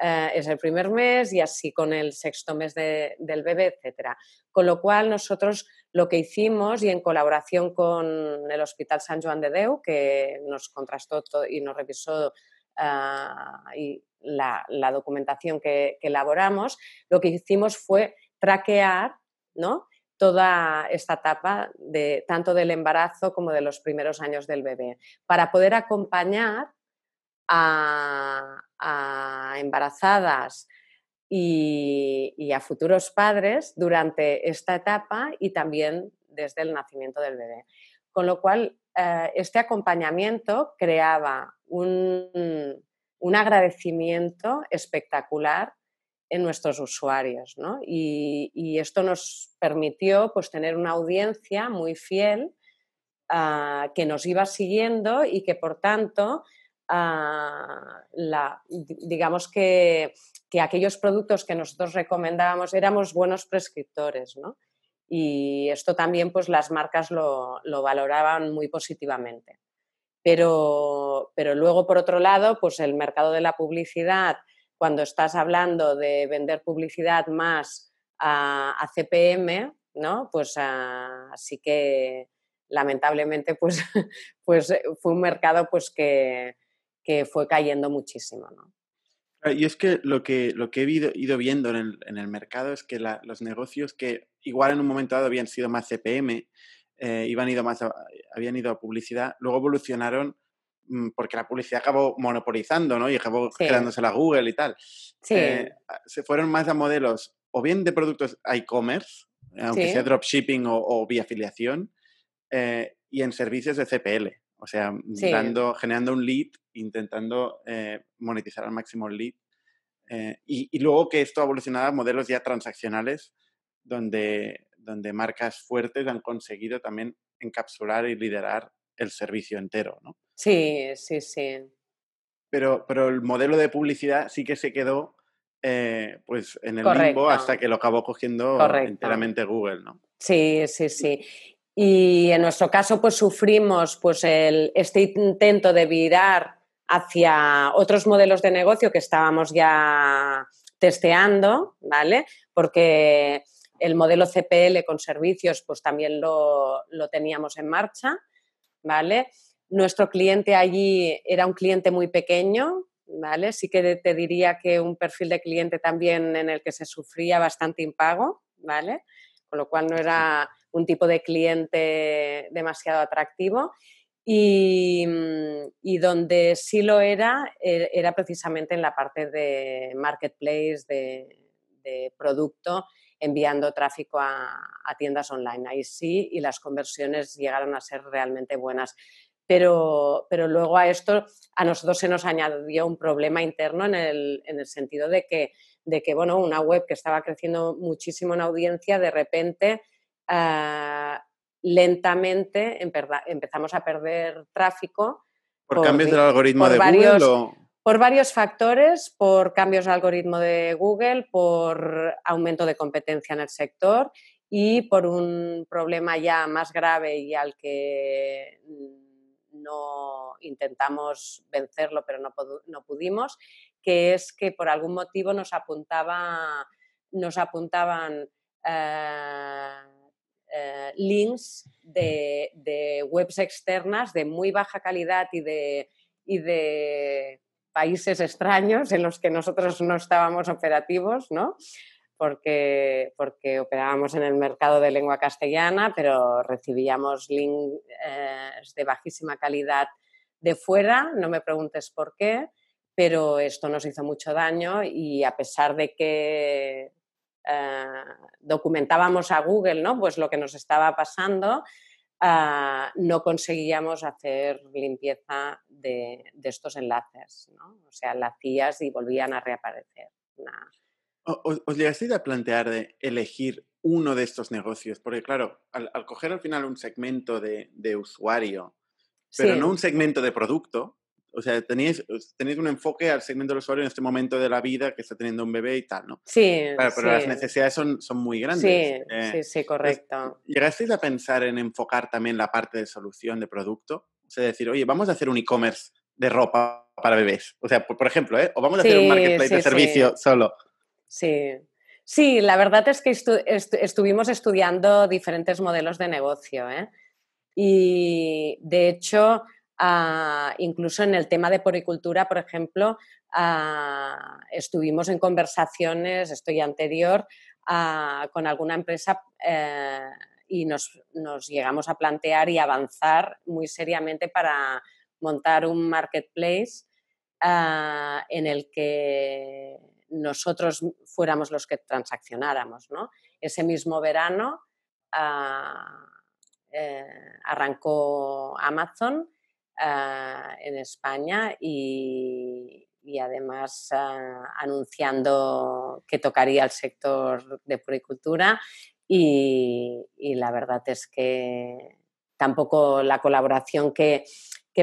eh, es el primer mes y así con el sexto mes del bebé, etc. Con lo cual nosotros lo que hicimos y en colaboración con el Hospital San Joan de Deu, que nos contrastó y nos revisó ah, y la, documentación que, elaboramos, lo que hicimos fue traquear ¿no? toda esta etapa de, tanto del embarazo como de los primeros años del bebé, para poder acompañar a, embarazadas y, a futuros padres durante esta etapa y también desde el nacimiento del bebé. Con lo cual, eh, este acompañamiento creaba un, agradecimiento espectacular en nuestros usuarios. Y, esto nos permitió pues, tener una audiencia muy fiel ah, que nos iba siguiendo y que, por tanto, la, digamos que, aquellos productos que nosotros recomendábamos éramos buenos prescriptores, ¿no? Y esto también pues las marcas lo, valoraban muy positivamente. Pero, pero, luego, por otro lado, pues el mercado de la publicidad, cuando estás hablando de vender publicidad más a, CPM, ¿no? Pues así que lamentablemente pues, pues fue un mercado pues que, que fue cayendo muchísimo. ¿no? Ah, y es que lo que, lo que he ido, viendo en el, en el, mercado es que los negocios que igual en un momento dado habían sido más CPM, eh, iban ido más habían ido a publicidad, luego evolucionaron mm, porque la publicidad acabó monopolizando, ¿no? Y acabó quedándose la Google y tal. Sí. Eh, se fueron más a modelos o bien de productos e-commerce, aunque sea dropshipping o, o vía afiliación, eh, y en servicios de CPL. O sea, generando un lead, intentando eh, monetizar al máximo el lead. Eh, y, luego que esto ha evolucionado a modelos ya transaccionales, donde, donde marcas fuertes han conseguido también encapsular y liderar el servicio entero, ¿no? Sí, sí, sí. Pero, pero el modelo de publicidad sí que se quedó eh, pues en el limbo hasta que lo acabó cogiendo enteramente Google, ¿no? Sí, sí, sí. Y en nuestro caso, pues sufrimos pues, el, este intento de virar hacia otros modelos de negocio que estábamos ya testeando, ¿vale? Porque el modelo CPL con servicios, pues también lo, lo teníamos en marcha, ¿vale? Nuestro cliente allí era un cliente muy pequeño, ¿vale? Sí que te diría que un perfil de cliente también en el que se sufría bastante impago, ¿vale? Con lo cual no era un tipo de cliente demasiado atractivo. Y, mm, donde sí lo era, e, era precisamente en la parte de marketplace, de, producto, enviando tráfico a, tiendas online. Ahí sí, y las conversiones llegaron a ser realmente buenas. Pero, pero, luego a esto a nosotros se nos añadió un problema interno en el, en el sentido de que, de que bueno, una web que estaba creciendo muchísimo en audiencia, de repente Ah, lentamente empezamos a perder tráfico. ¿Por, cambios del algoritmo de Google? Por varios factores, por cambios del algoritmo de Google, por aumento de competencia en el sector y por un problema ya más grave y al que no intentamos vencerlo, pero no, no pudimos, que es que por algún motivo nos, apuntaba, nos apuntaban eh, eh, links de, webs externas de muy baja calidad y de, países extraños en los que nosotros no estábamos operativos, ¿no? Porque, porque operábamos en el mercado de lengua castellana, pero recibíamos links eh, de bajísima calidad de fuera, no me preguntes por qué, pero esto nos hizo mucho daño y a pesar de que eh, documentábamos a Google ¿no? pues lo que nos estaba pasando, ah, no conseguíamos hacer limpieza de, estos enlaces. ¿no? O sea, la hacías y volvían a reaparecer. ¿Os, ¿Os, llegasteis a plantear de elegir uno de estos negocios? Porque claro, al, coger al final un segmento de, usuario, pero no un segmento de producto, o sea, tenéis, tenéis un enfoque al segmento del usuario en este momento de la vida que está teniendo un bebé y tal, ¿no? Sí. pero las necesidades son, son muy grandes. Sí, eh, sí, sí, correcto. ¿Llegasteis a pensar en enfocar también la parte de solución de producto? O sea, decir, oye, vamos a hacer un e-commerce de ropa para bebés. O sea, por, ejemplo, ¿eh? O vamos a hacer un marketplace de servicio solo. Sí. Sí, la verdad es que estuvimos estudiando diferentes modelos de negocio, ¿eh? Y de hecho, Ah, incluso en el tema de poricultura, por ejemplo, ah, estuvimos en conversaciones, estoy anterior, ah, con alguna empresa eh, y nos, llegamos a plantear y avanzar muy seriamente para montar un marketplace en el que nosotros fuéramos los que transaccionáramos. Ese mismo verano eh, arrancó Amazon Ah, en España y, además ah, anunciando que tocaría el sector de puricultura y, la verdad es que tampoco la colaboración que,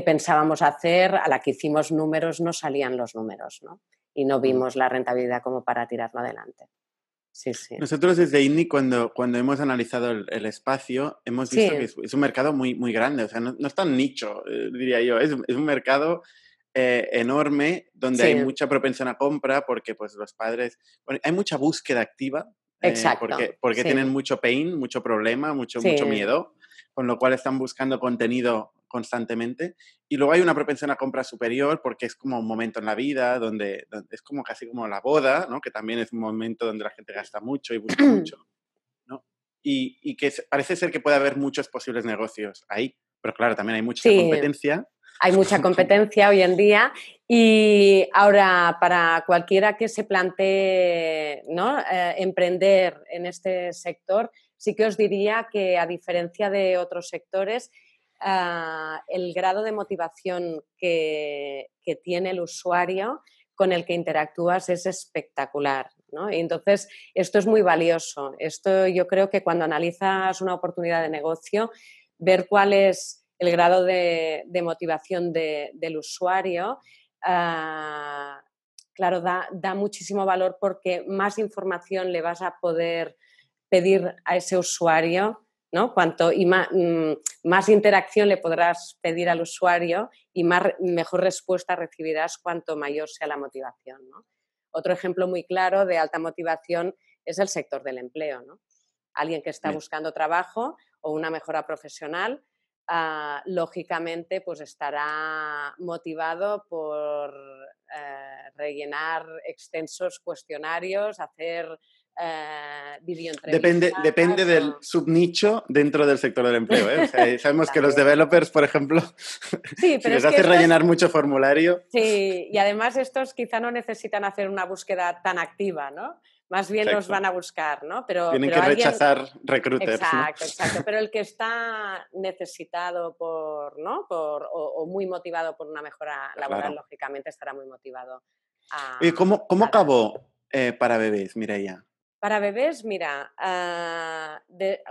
pensábamos hacer, a la que hicimos números, no salían los números ¿no? y no mm. vimos la rentabilidad como para tirarlo adelante. Nosotros desde INNI, cuando, cuando hemos analizado el, espacio, hemos visto que es, un mercado muy, muy grande, o sea, no, es tan nicho, eh, diría yo, es, un mercado eh, enorme donde hay mucha propensión a compra porque pues los padres, hay mucha búsqueda activa. Eh, Exacto. porque porque tienen mucho pain, mucho problema, mucho, mucho miedo, con lo cual están buscando contenido constantemente. Y luego hay una propensión a compra superior porque es como un momento en la vida donde, es como casi como la boda, ¿no? que también es un momento donde la gente gasta mucho y busca mucho. ¿no? Y, y, que parece ser que puede haber muchos posibles negocios ahí, pero claro, también hay mucha competencia. Hay mucha competencia hoy en día y ahora para cualquiera que se plantee ¿no? Eh, emprender en este sector, sí que os diría que a diferencia de otros sectores, Ah, el grado de motivación que, tiene el usuario con el que interactúas es espectacular. entonces, esto es muy valioso. Esto yo creo que cuando analizas una oportunidad de negocio, ver cuál es el grado de, motivación del usuario, ah, claro, da, da, muchísimo valor porque más información le vas a poder pedir a ese usuario ¿no? Cuanto y mm, más, interacción le podrás pedir al usuario y más, mejor respuesta recibirás cuanto mayor sea la motivación. Otro ejemplo muy claro de alta motivación es el sector del empleo. Alguien que está buscando trabajo o una mejora profesional, ah, lógicamente pues estará motivado por eh, rellenar extensos cuestionarios, hacer eh, depende, depende del subnicho dentro del sector del empleo. ¿eh? sabemos que los developers, por ejemplo, sí, si les hace rellenar mucho formulario. Sí, y además estos quizá no necesitan hacer una búsqueda tan activa, ¿no? Más bien los van a buscar, ¿no? Pero, Tienen que rechazar recruiters. Exacto, exacto. Pero el que está necesitado por, ¿no? Por, o, muy motivado por una mejora laboral, lógicamente estará muy motivado. ¿Y cómo, cómo acabó eh, para bebés, Mireia? Para bebés, mira, ah,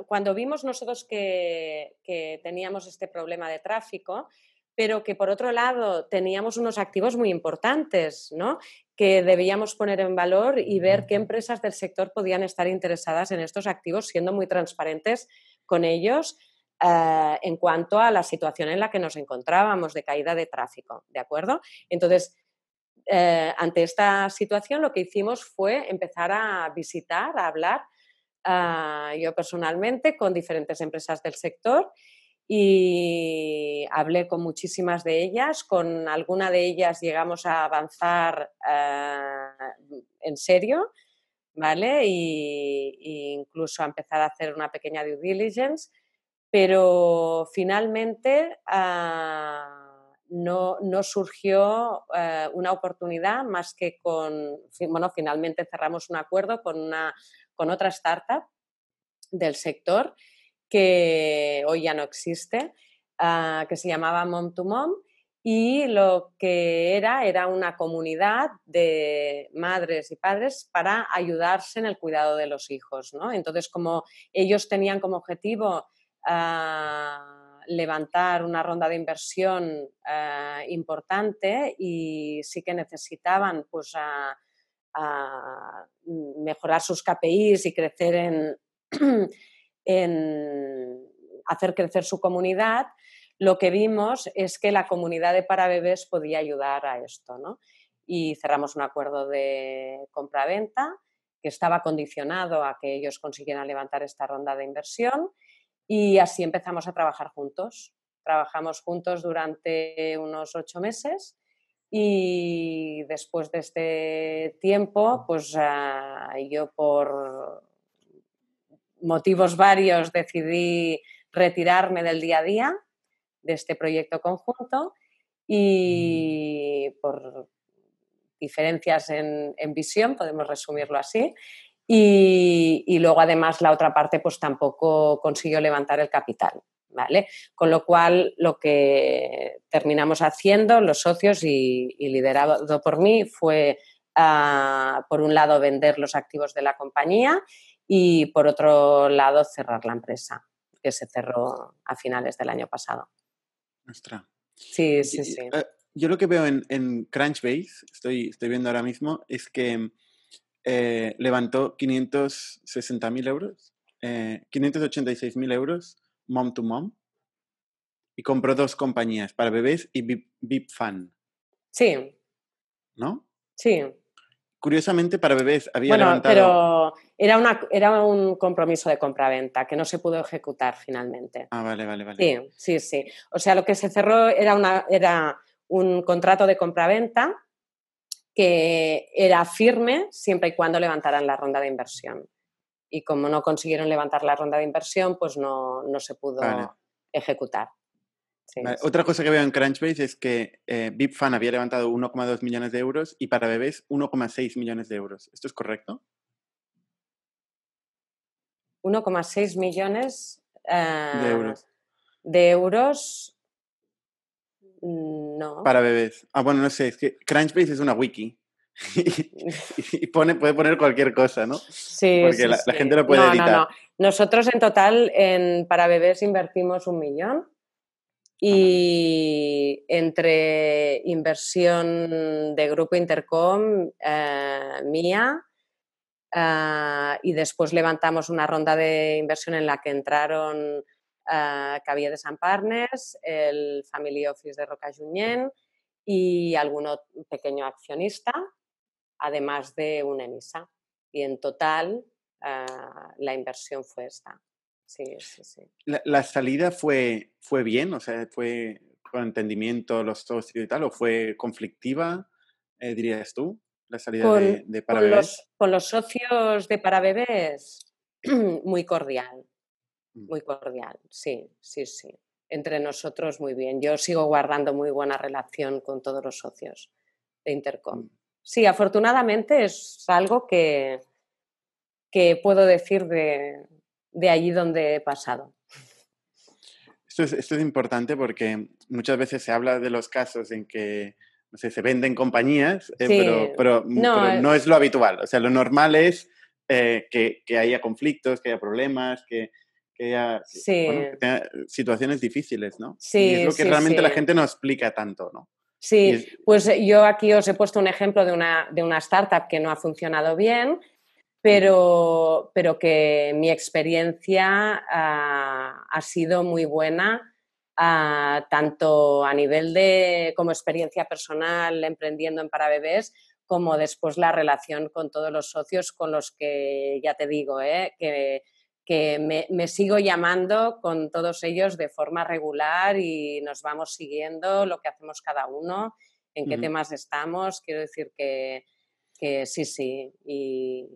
cuando vimos nosotros que, teníamos este problema de tráfico, pero que por otro lado teníamos unos activos muy importantes, ¿no? Que debíamos poner en valor y ver qué empresas del sector podían estar interesadas en estos activos, siendo muy transparentes con ellos ah, en cuanto a la situación en la que nos encontrábamos de caída de tráfico, ¿de acuerdo? Entonces, eh, ante esta situación lo que hicimos fue empezar a visitar, a hablar ah, yo personalmente con diferentes empresas del sector y hablé con muchísimas de ellas, con alguna de ellas llegamos a avanzar ah, en serio, ¿vale? Y, incluso a empezar a hacer una pequeña due diligence, pero finalmente ah, no, surgió eh, una oportunidad más que con, bueno, finalmente cerramos un acuerdo con, una, con otra startup del sector que hoy ya no existe, ah, que se llamaba Mom to Mom y lo que era era una comunidad de madres y padres para ayudarse en el cuidado de los hijos. ¿no? Entonces, como ellos tenían como objetivo ah, levantar una ronda de inversión eh, importante y sí que necesitaban pues, mejorar sus KPIs y crecer en, hacer crecer su comunidad, lo que vimos es que la comunidad de para bebés podía ayudar a esto. Y cerramos un acuerdo de compra-venta que estaba condicionado a que ellos consiguieran levantar esta ronda de inversión y así empezamos a trabajar juntos. Trabajamos juntos durante unos ocho meses y después de este tiempo, pues ah, yo por motivos varios decidí retirarme del día a día de este proyecto conjunto y por diferencias en, en visión, podemos resumirlo así, y, luego además la otra parte pues tampoco consiguió levantar el capital. ¿Vale? Con lo cual, lo que terminamos haciendo los socios y, liderado por mí fue, ah, por un lado, vender los activos de la compañía y, por otro lado, cerrar la empresa, que se cerró a finales del año pasado. Sí, sí, sí. Eh, yo lo que veo en, en Crunchbase, estoy, estoy viendo ahora mismo, es que eh, levantó 560.000 euros, eh, 586.000 euros mom to mom y compró dos compañías para bebés y VIP, Fan. Sí. ¿No? Sí. Curiosamente, para bebés había bueno, pero era, una, era un compromiso de compra-venta que no se pudo ejecutar finalmente. Ah, vale, vale, vale. Sí, sí, sí. O sea, lo que se cerró era, una, era un contrato de compra-venta que era firme siempre y cuando levantaran la ronda de inversión. Y como no consiguieron levantar la ronda de inversión, pues no, se pudo ejecutar. Otra cosa que veo en Crunchbase es que eh, BipFan había levantado 1,2 millones de euros y para bebés 1,6 millones de euros. ¿Esto es correcto? 1,6 millones de euros. Eh, de euros no. Para bebés. Ah, bueno, no sé, es que Crunchbase es una wiki. y pone, puede poner cualquier cosa, ¿no? Sí, Porque la, gente lo puede editar. No, no. Nosotros en total en, para bebés invertimos un millón y entre inversión de Grupo Intercom, eh, mía, eh, y después levantamos una ronda de inversión en la que entraron uh, que de San Partners, el Family Office de Roca Junyent y algún pequeño accionista, además de una emisa. Y en total ah, la inversión fue esta. Sí, sí, sí. ¿La, salida fue, fue bien? O sea, ¿fue con entendimiento los socios y tal? ¿O fue conflictiva, eh, dirías tú? La salida de, de Para con Los, con los socios de Para Bebés, muy cordial. Mm. Muy cordial, sí, sí, sí. Entre nosotros muy bien. Yo sigo guardando muy buena relación con todos los socios de Intercom. Mm. Sí, afortunadamente es algo que, que puedo decir de, de allí donde he pasado. Esto es, esto es, importante porque muchas veces se habla de los casos en que no sé, se venden compañías, eh, pero, pero, no, no, es lo habitual. O sea, lo normal es eh, que, que, haya conflictos, que haya problemas, que, que haya situaciones difíciles, ¿no? Sí, y es lo que realmente la gente no explica tanto, ¿no? Sí, pues eh, yo aquí os he puesto un ejemplo de una, de una startup que no ha funcionado bien, pero, pero que mi experiencia ha sido muy buena tanto a nivel de como experiencia personal emprendiendo en para bebés, como después la relación con todos los socios con los que, ya te digo, ¿eh? que, que me, sigo llamando con todos ellos de forma regular y nos vamos siguiendo lo que hacemos cada uno, en qué temas estamos. Quiero decir que, que sí, sí, y,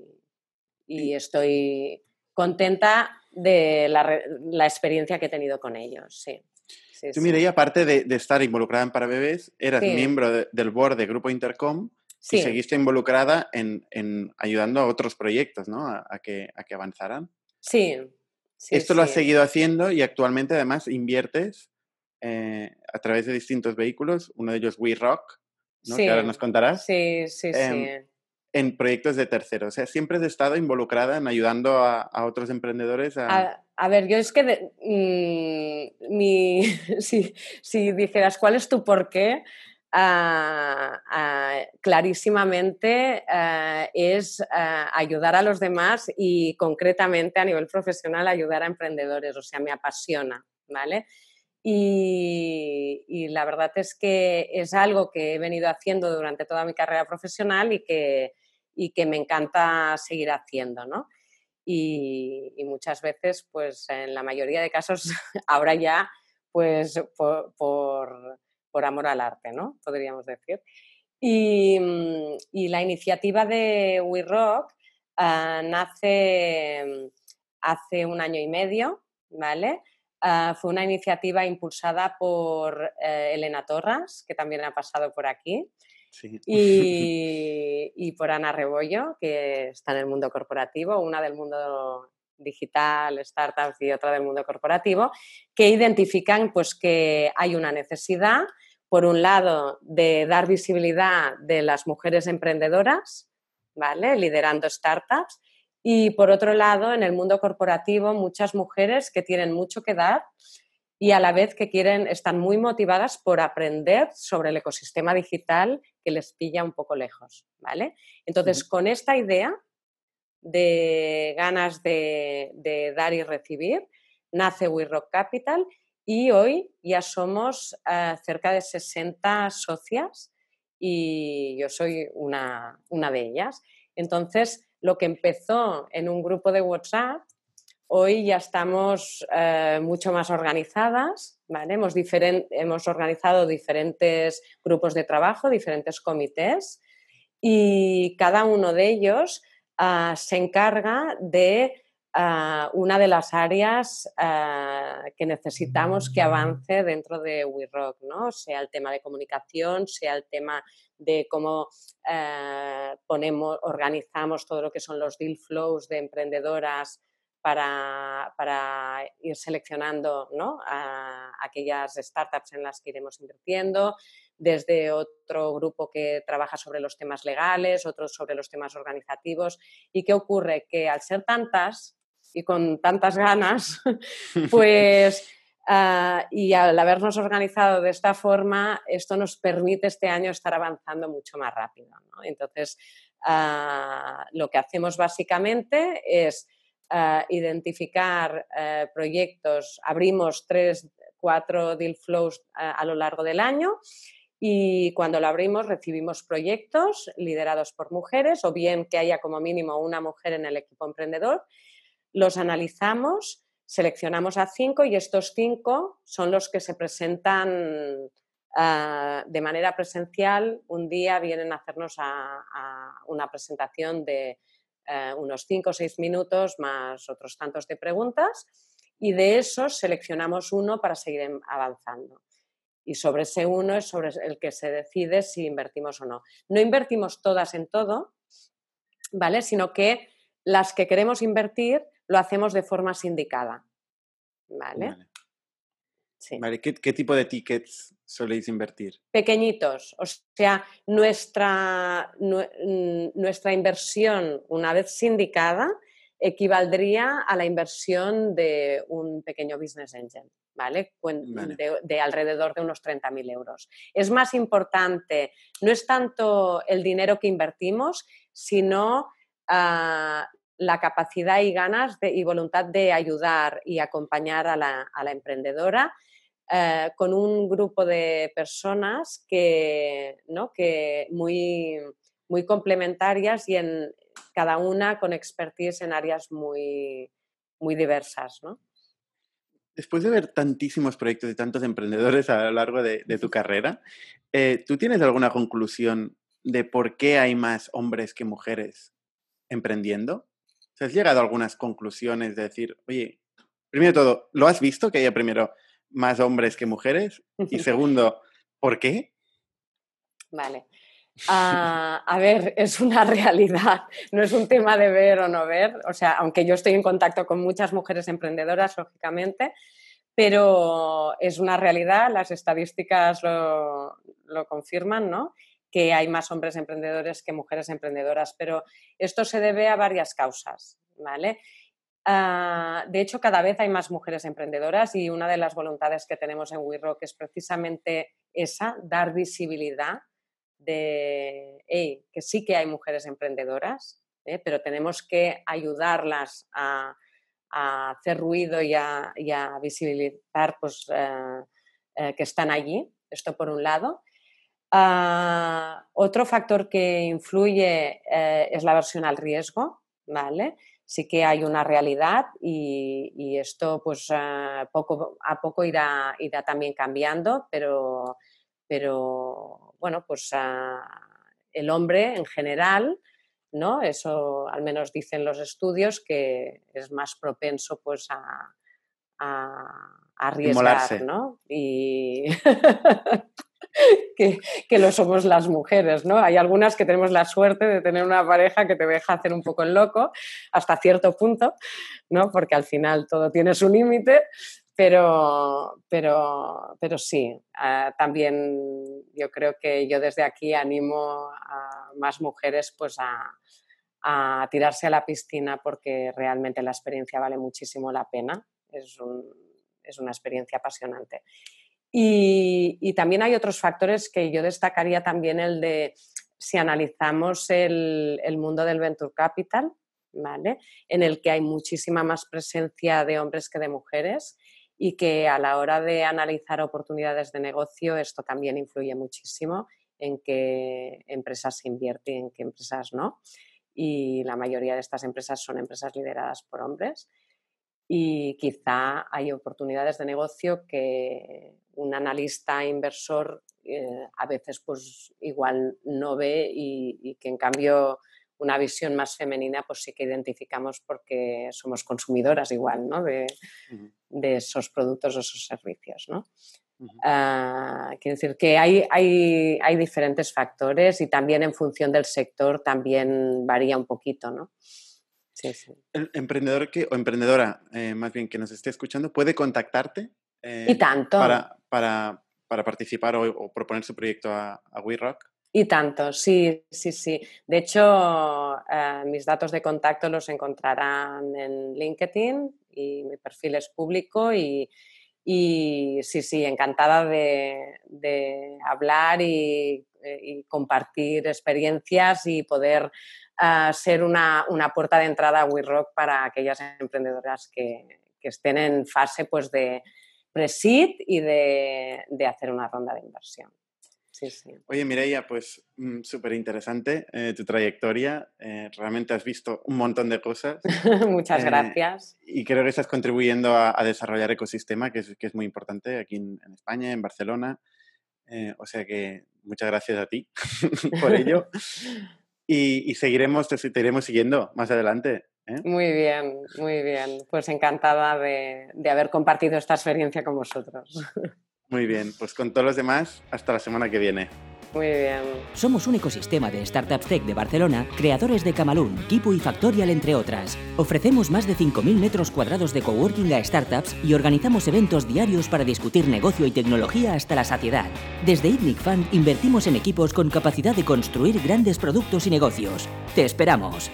y estoy contenta de la, experiencia que he tenido con ellos, sí. Tú, mira, y aparte de, estar involucrada en Para Bebés, eras miembro del board de Grupo Intercom y seguiste involucrada en, ayudando a otros proyectos, ¿no? A, que, a que avanzaran. Sí. Esto lo has seguido haciendo y actualmente además inviertes eh, a través de distintos vehículos, uno de ellos We Rock, ¿no? que ahora nos contarás. Sí, sí, em, sí en proyectos de terceros. O sea, siempre has estado involucrada en ayudando a, otros emprendedores a... a... ver, yo es que mm, mi, si, si, dijeras cuál es tu porqué, clarísimamente ah, es ayudar a los demás y concretamente a nivel profesional ayudar a emprendedores. O sea, me apasiona, ¿vale? Y, y, la verdad es que es algo que he venido haciendo durante toda mi carrera profesional y que, y que me encanta seguir haciendo, ¿no? Y, muchas veces, pues en la mayoría de casos, ahora ya, pues por, amor al arte, ¿no? Podríamos decir. Y, y la iniciativa de We Rock ah, nace hace un año y medio, ¿vale? Ah, fue una iniciativa impulsada por eh, Elena Torras, que también ha pasado por aquí, y, por Ana Rebollo, que está en el mundo corporativo, una del mundo digital, startups y otra del mundo corporativo, que identifican pues, que hay una necesidad, por un lado, de dar visibilidad de las mujeres emprendedoras, ¿vale? liderando startups, y por otro lado, en el mundo corporativo, muchas mujeres que tienen mucho que dar y a la vez que quieren, están muy motivadas por aprender sobre el ecosistema digital que les pilla un poco lejos, ¿vale? Entonces, con esta idea de ganas de, dar y recibir, nace We Rock Capital y hoy ya somos eh, cerca de 60 socias y yo soy una, una de ellas. Entonces, lo que empezó en un grupo de WhatsApp Hoy ya estamos eh, mucho más organizadas, ¿vale? hemos, hemos, organizado diferentes grupos de trabajo, diferentes comités y cada uno de ellos ah, se encarga de ah, una de las áreas ah, que necesitamos que avance dentro de WeRock, ¿no? sea el tema de comunicación, sea el tema de cómo ponemos, organizamos todo lo que son los deal flows de emprendedoras para, ir seleccionando a aquellas startups en las que iremos invirtiendo, desde otro grupo que trabaja sobre los temas legales, otros sobre los temas organizativos. ¿Y qué ocurre? Que al ser tantas y con tantas ganas, pues... Ah, y al habernos organizado de esta forma, esto nos permite este año estar avanzando mucho más rápido. Entonces, ah, lo que hacemos básicamente es identificar eh, proyectos, abrimos tres, cuatro deal flows a lo largo del año y cuando lo abrimos recibimos proyectos liderados por mujeres o bien que haya como mínimo una mujer en el equipo emprendedor. Los analizamos, seleccionamos a cinco y estos cinco son los que se presentan eh, de manera presencial. Un día vienen a hacernos una presentación de, eh, unos 5 o 6 minutos más otros tantos de preguntas y de esos seleccionamos uno para seguir avanzando. Y sobre ese uno es sobre el que se decide si invertimos o no. No invertimos todas en todo, ¿vale? Sino que las que queremos invertir lo hacemos de forma sindicada. ¿Vale? ¿Qué, tipo de tickets soléis invertir? Pequeñitos. O sea, nuestra, nuestra inversión, una vez sindicada, equivaldría a la inversión de un pequeño business angel. ¿Vale? De, alrededor de unos 30.000 euros. Es más importante, no es tanto el dinero que invertimos, sino ah, la capacidad y ganas y voluntad de ayudar y acompañar a la, a la emprendedora eh, con un grupo de personas que, ¿no? que muy, muy complementarias y en cada una con expertise en áreas muy, muy diversas. ¿no? Después de ver tantísimos proyectos y tantos emprendedores a lo largo de, tu carrera, eh, ¿tú tienes alguna conclusión de por qué hay más hombres que mujeres emprendiendo? ¿Has llegado a algunas conclusiones de decir, oye, primero de todo, ¿lo has visto que haya primero más hombres que mujeres? Y segundo, ¿por qué? Vale. Ah, a ver, es una realidad, no es un tema de ver o no ver. O sea, aunque yo estoy en contacto con muchas mujeres emprendedoras, lógicamente, pero es una realidad, las estadísticas lo, lo confirman, ¿no? que hay más hombres emprendedores que mujeres emprendedoras, pero esto se debe a varias causas, ¿vale? Ah, de hecho, cada vez hay más mujeres emprendedoras y una de las voluntades que tenemos en WeRock es precisamente esa, dar visibilidad de que sí que hay mujeres emprendedoras, ¿eh? pero tenemos que ayudarlas a, hacer ruido y a, visibilizar pues, eh, eh, que están allí, esto por un lado. Ah, otro factor que influye es la versión al riesgo, ¿vale? Sí que hay una realidad y, esto pues poco a poco irá, irá también cambiando, pero, pero bueno, pues ah, el hombre en general, ¿no? Eso al menos dicen los estudios que es más propenso pues a, a, arriesgar, ¿no? Y que, lo somos las mujeres, ¿no? Hay algunas que tenemos la suerte de tener una pareja que te deja hacer un poco el loco hasta cierto punto, ¿no? Porque al final todo tiene su límite, pero, pero, pero sí, ah, también yo creo que yo desde aquí animo a más mujeres pues a, a tirarse a la piscina porque realmente la experiencia vale muchísimo la pena, es, es una experiencia apasionante. Y, también hay otros factores que yo destacaría también el de si analizamos el, mundo del venture capital, ¿vale? en el que hay muchísima más presencia de hombres que de mujeres y que a la hora de analizar oportunidades de negocio esto también influye muchísimo en qué empresas se invierte y en qué empresas no. Y la mayoría de estas empresas son empresas lideradas por hombres y quizá hay oportunidades de negocio que un analista inversor eh, a veces pues igual no ve y, que en cambio una visión más femenina pues sí que identificamos porque somos consumidoras igual ¿no? de, esos productos o esos servicios. ¿no? Ah, quiero decir que hay, hay, hay, diferentes factores y también en función del sector también varía un poquito. ¿no? El emprendedor que, o emprendedora, eh, más bien, que nos esté escuchando, puede contactarte. Eh, y tanto. Para, para, para participar o, proponer su proyecto a, a WeRock. Y tanto, sí, sí, sí. De hecho, eh, mis datos de contacto los encontrarán en LinkedIn y mi perfil es público y, y sí, sí, encantada de, hablar y, y, compartir experiencias y poder ser una, una, puerta de entrada a WeRock para aquellas emprendedoras que, que estén en fase pues, de pre-seed y de, de, hacer una ronda de inversión. Sí, sí. Oye, Mireia, pues mm, súper interesante eh, tu trayectoria. Eh, realmente has visto un montón de cosas. Muchas eh, gracias. Y creo que estás contribuyendo a, a desarrollar ecosistema, que es, que es, muy importante aquí en, en España, en Barcelona. o sea que muchas gracias a ti por ello. y, seguiremos, te, iremos siguiendo más adelante. ¿eh? Muy bien, muy bien. Pues encantada de, de haber compartido esta experiencia con vosotros. Muy bien, pues con todos los demás, hasta la semana que viene. Muy bien. Somos un ecosistema de Startups Tech de Barcelona, creadores de Camalún, Kipu y Factorial, entre otras. Ofrecemos más de 5.000 metros cuadrados de coworking a startups y organizamos eventos diarios para discutir negocio y tecnología hasta la saciedad. Desde ITNIC Fund invertimos en equipos con capacidad de construir grandes productos y negocios. ¡Te esperamos!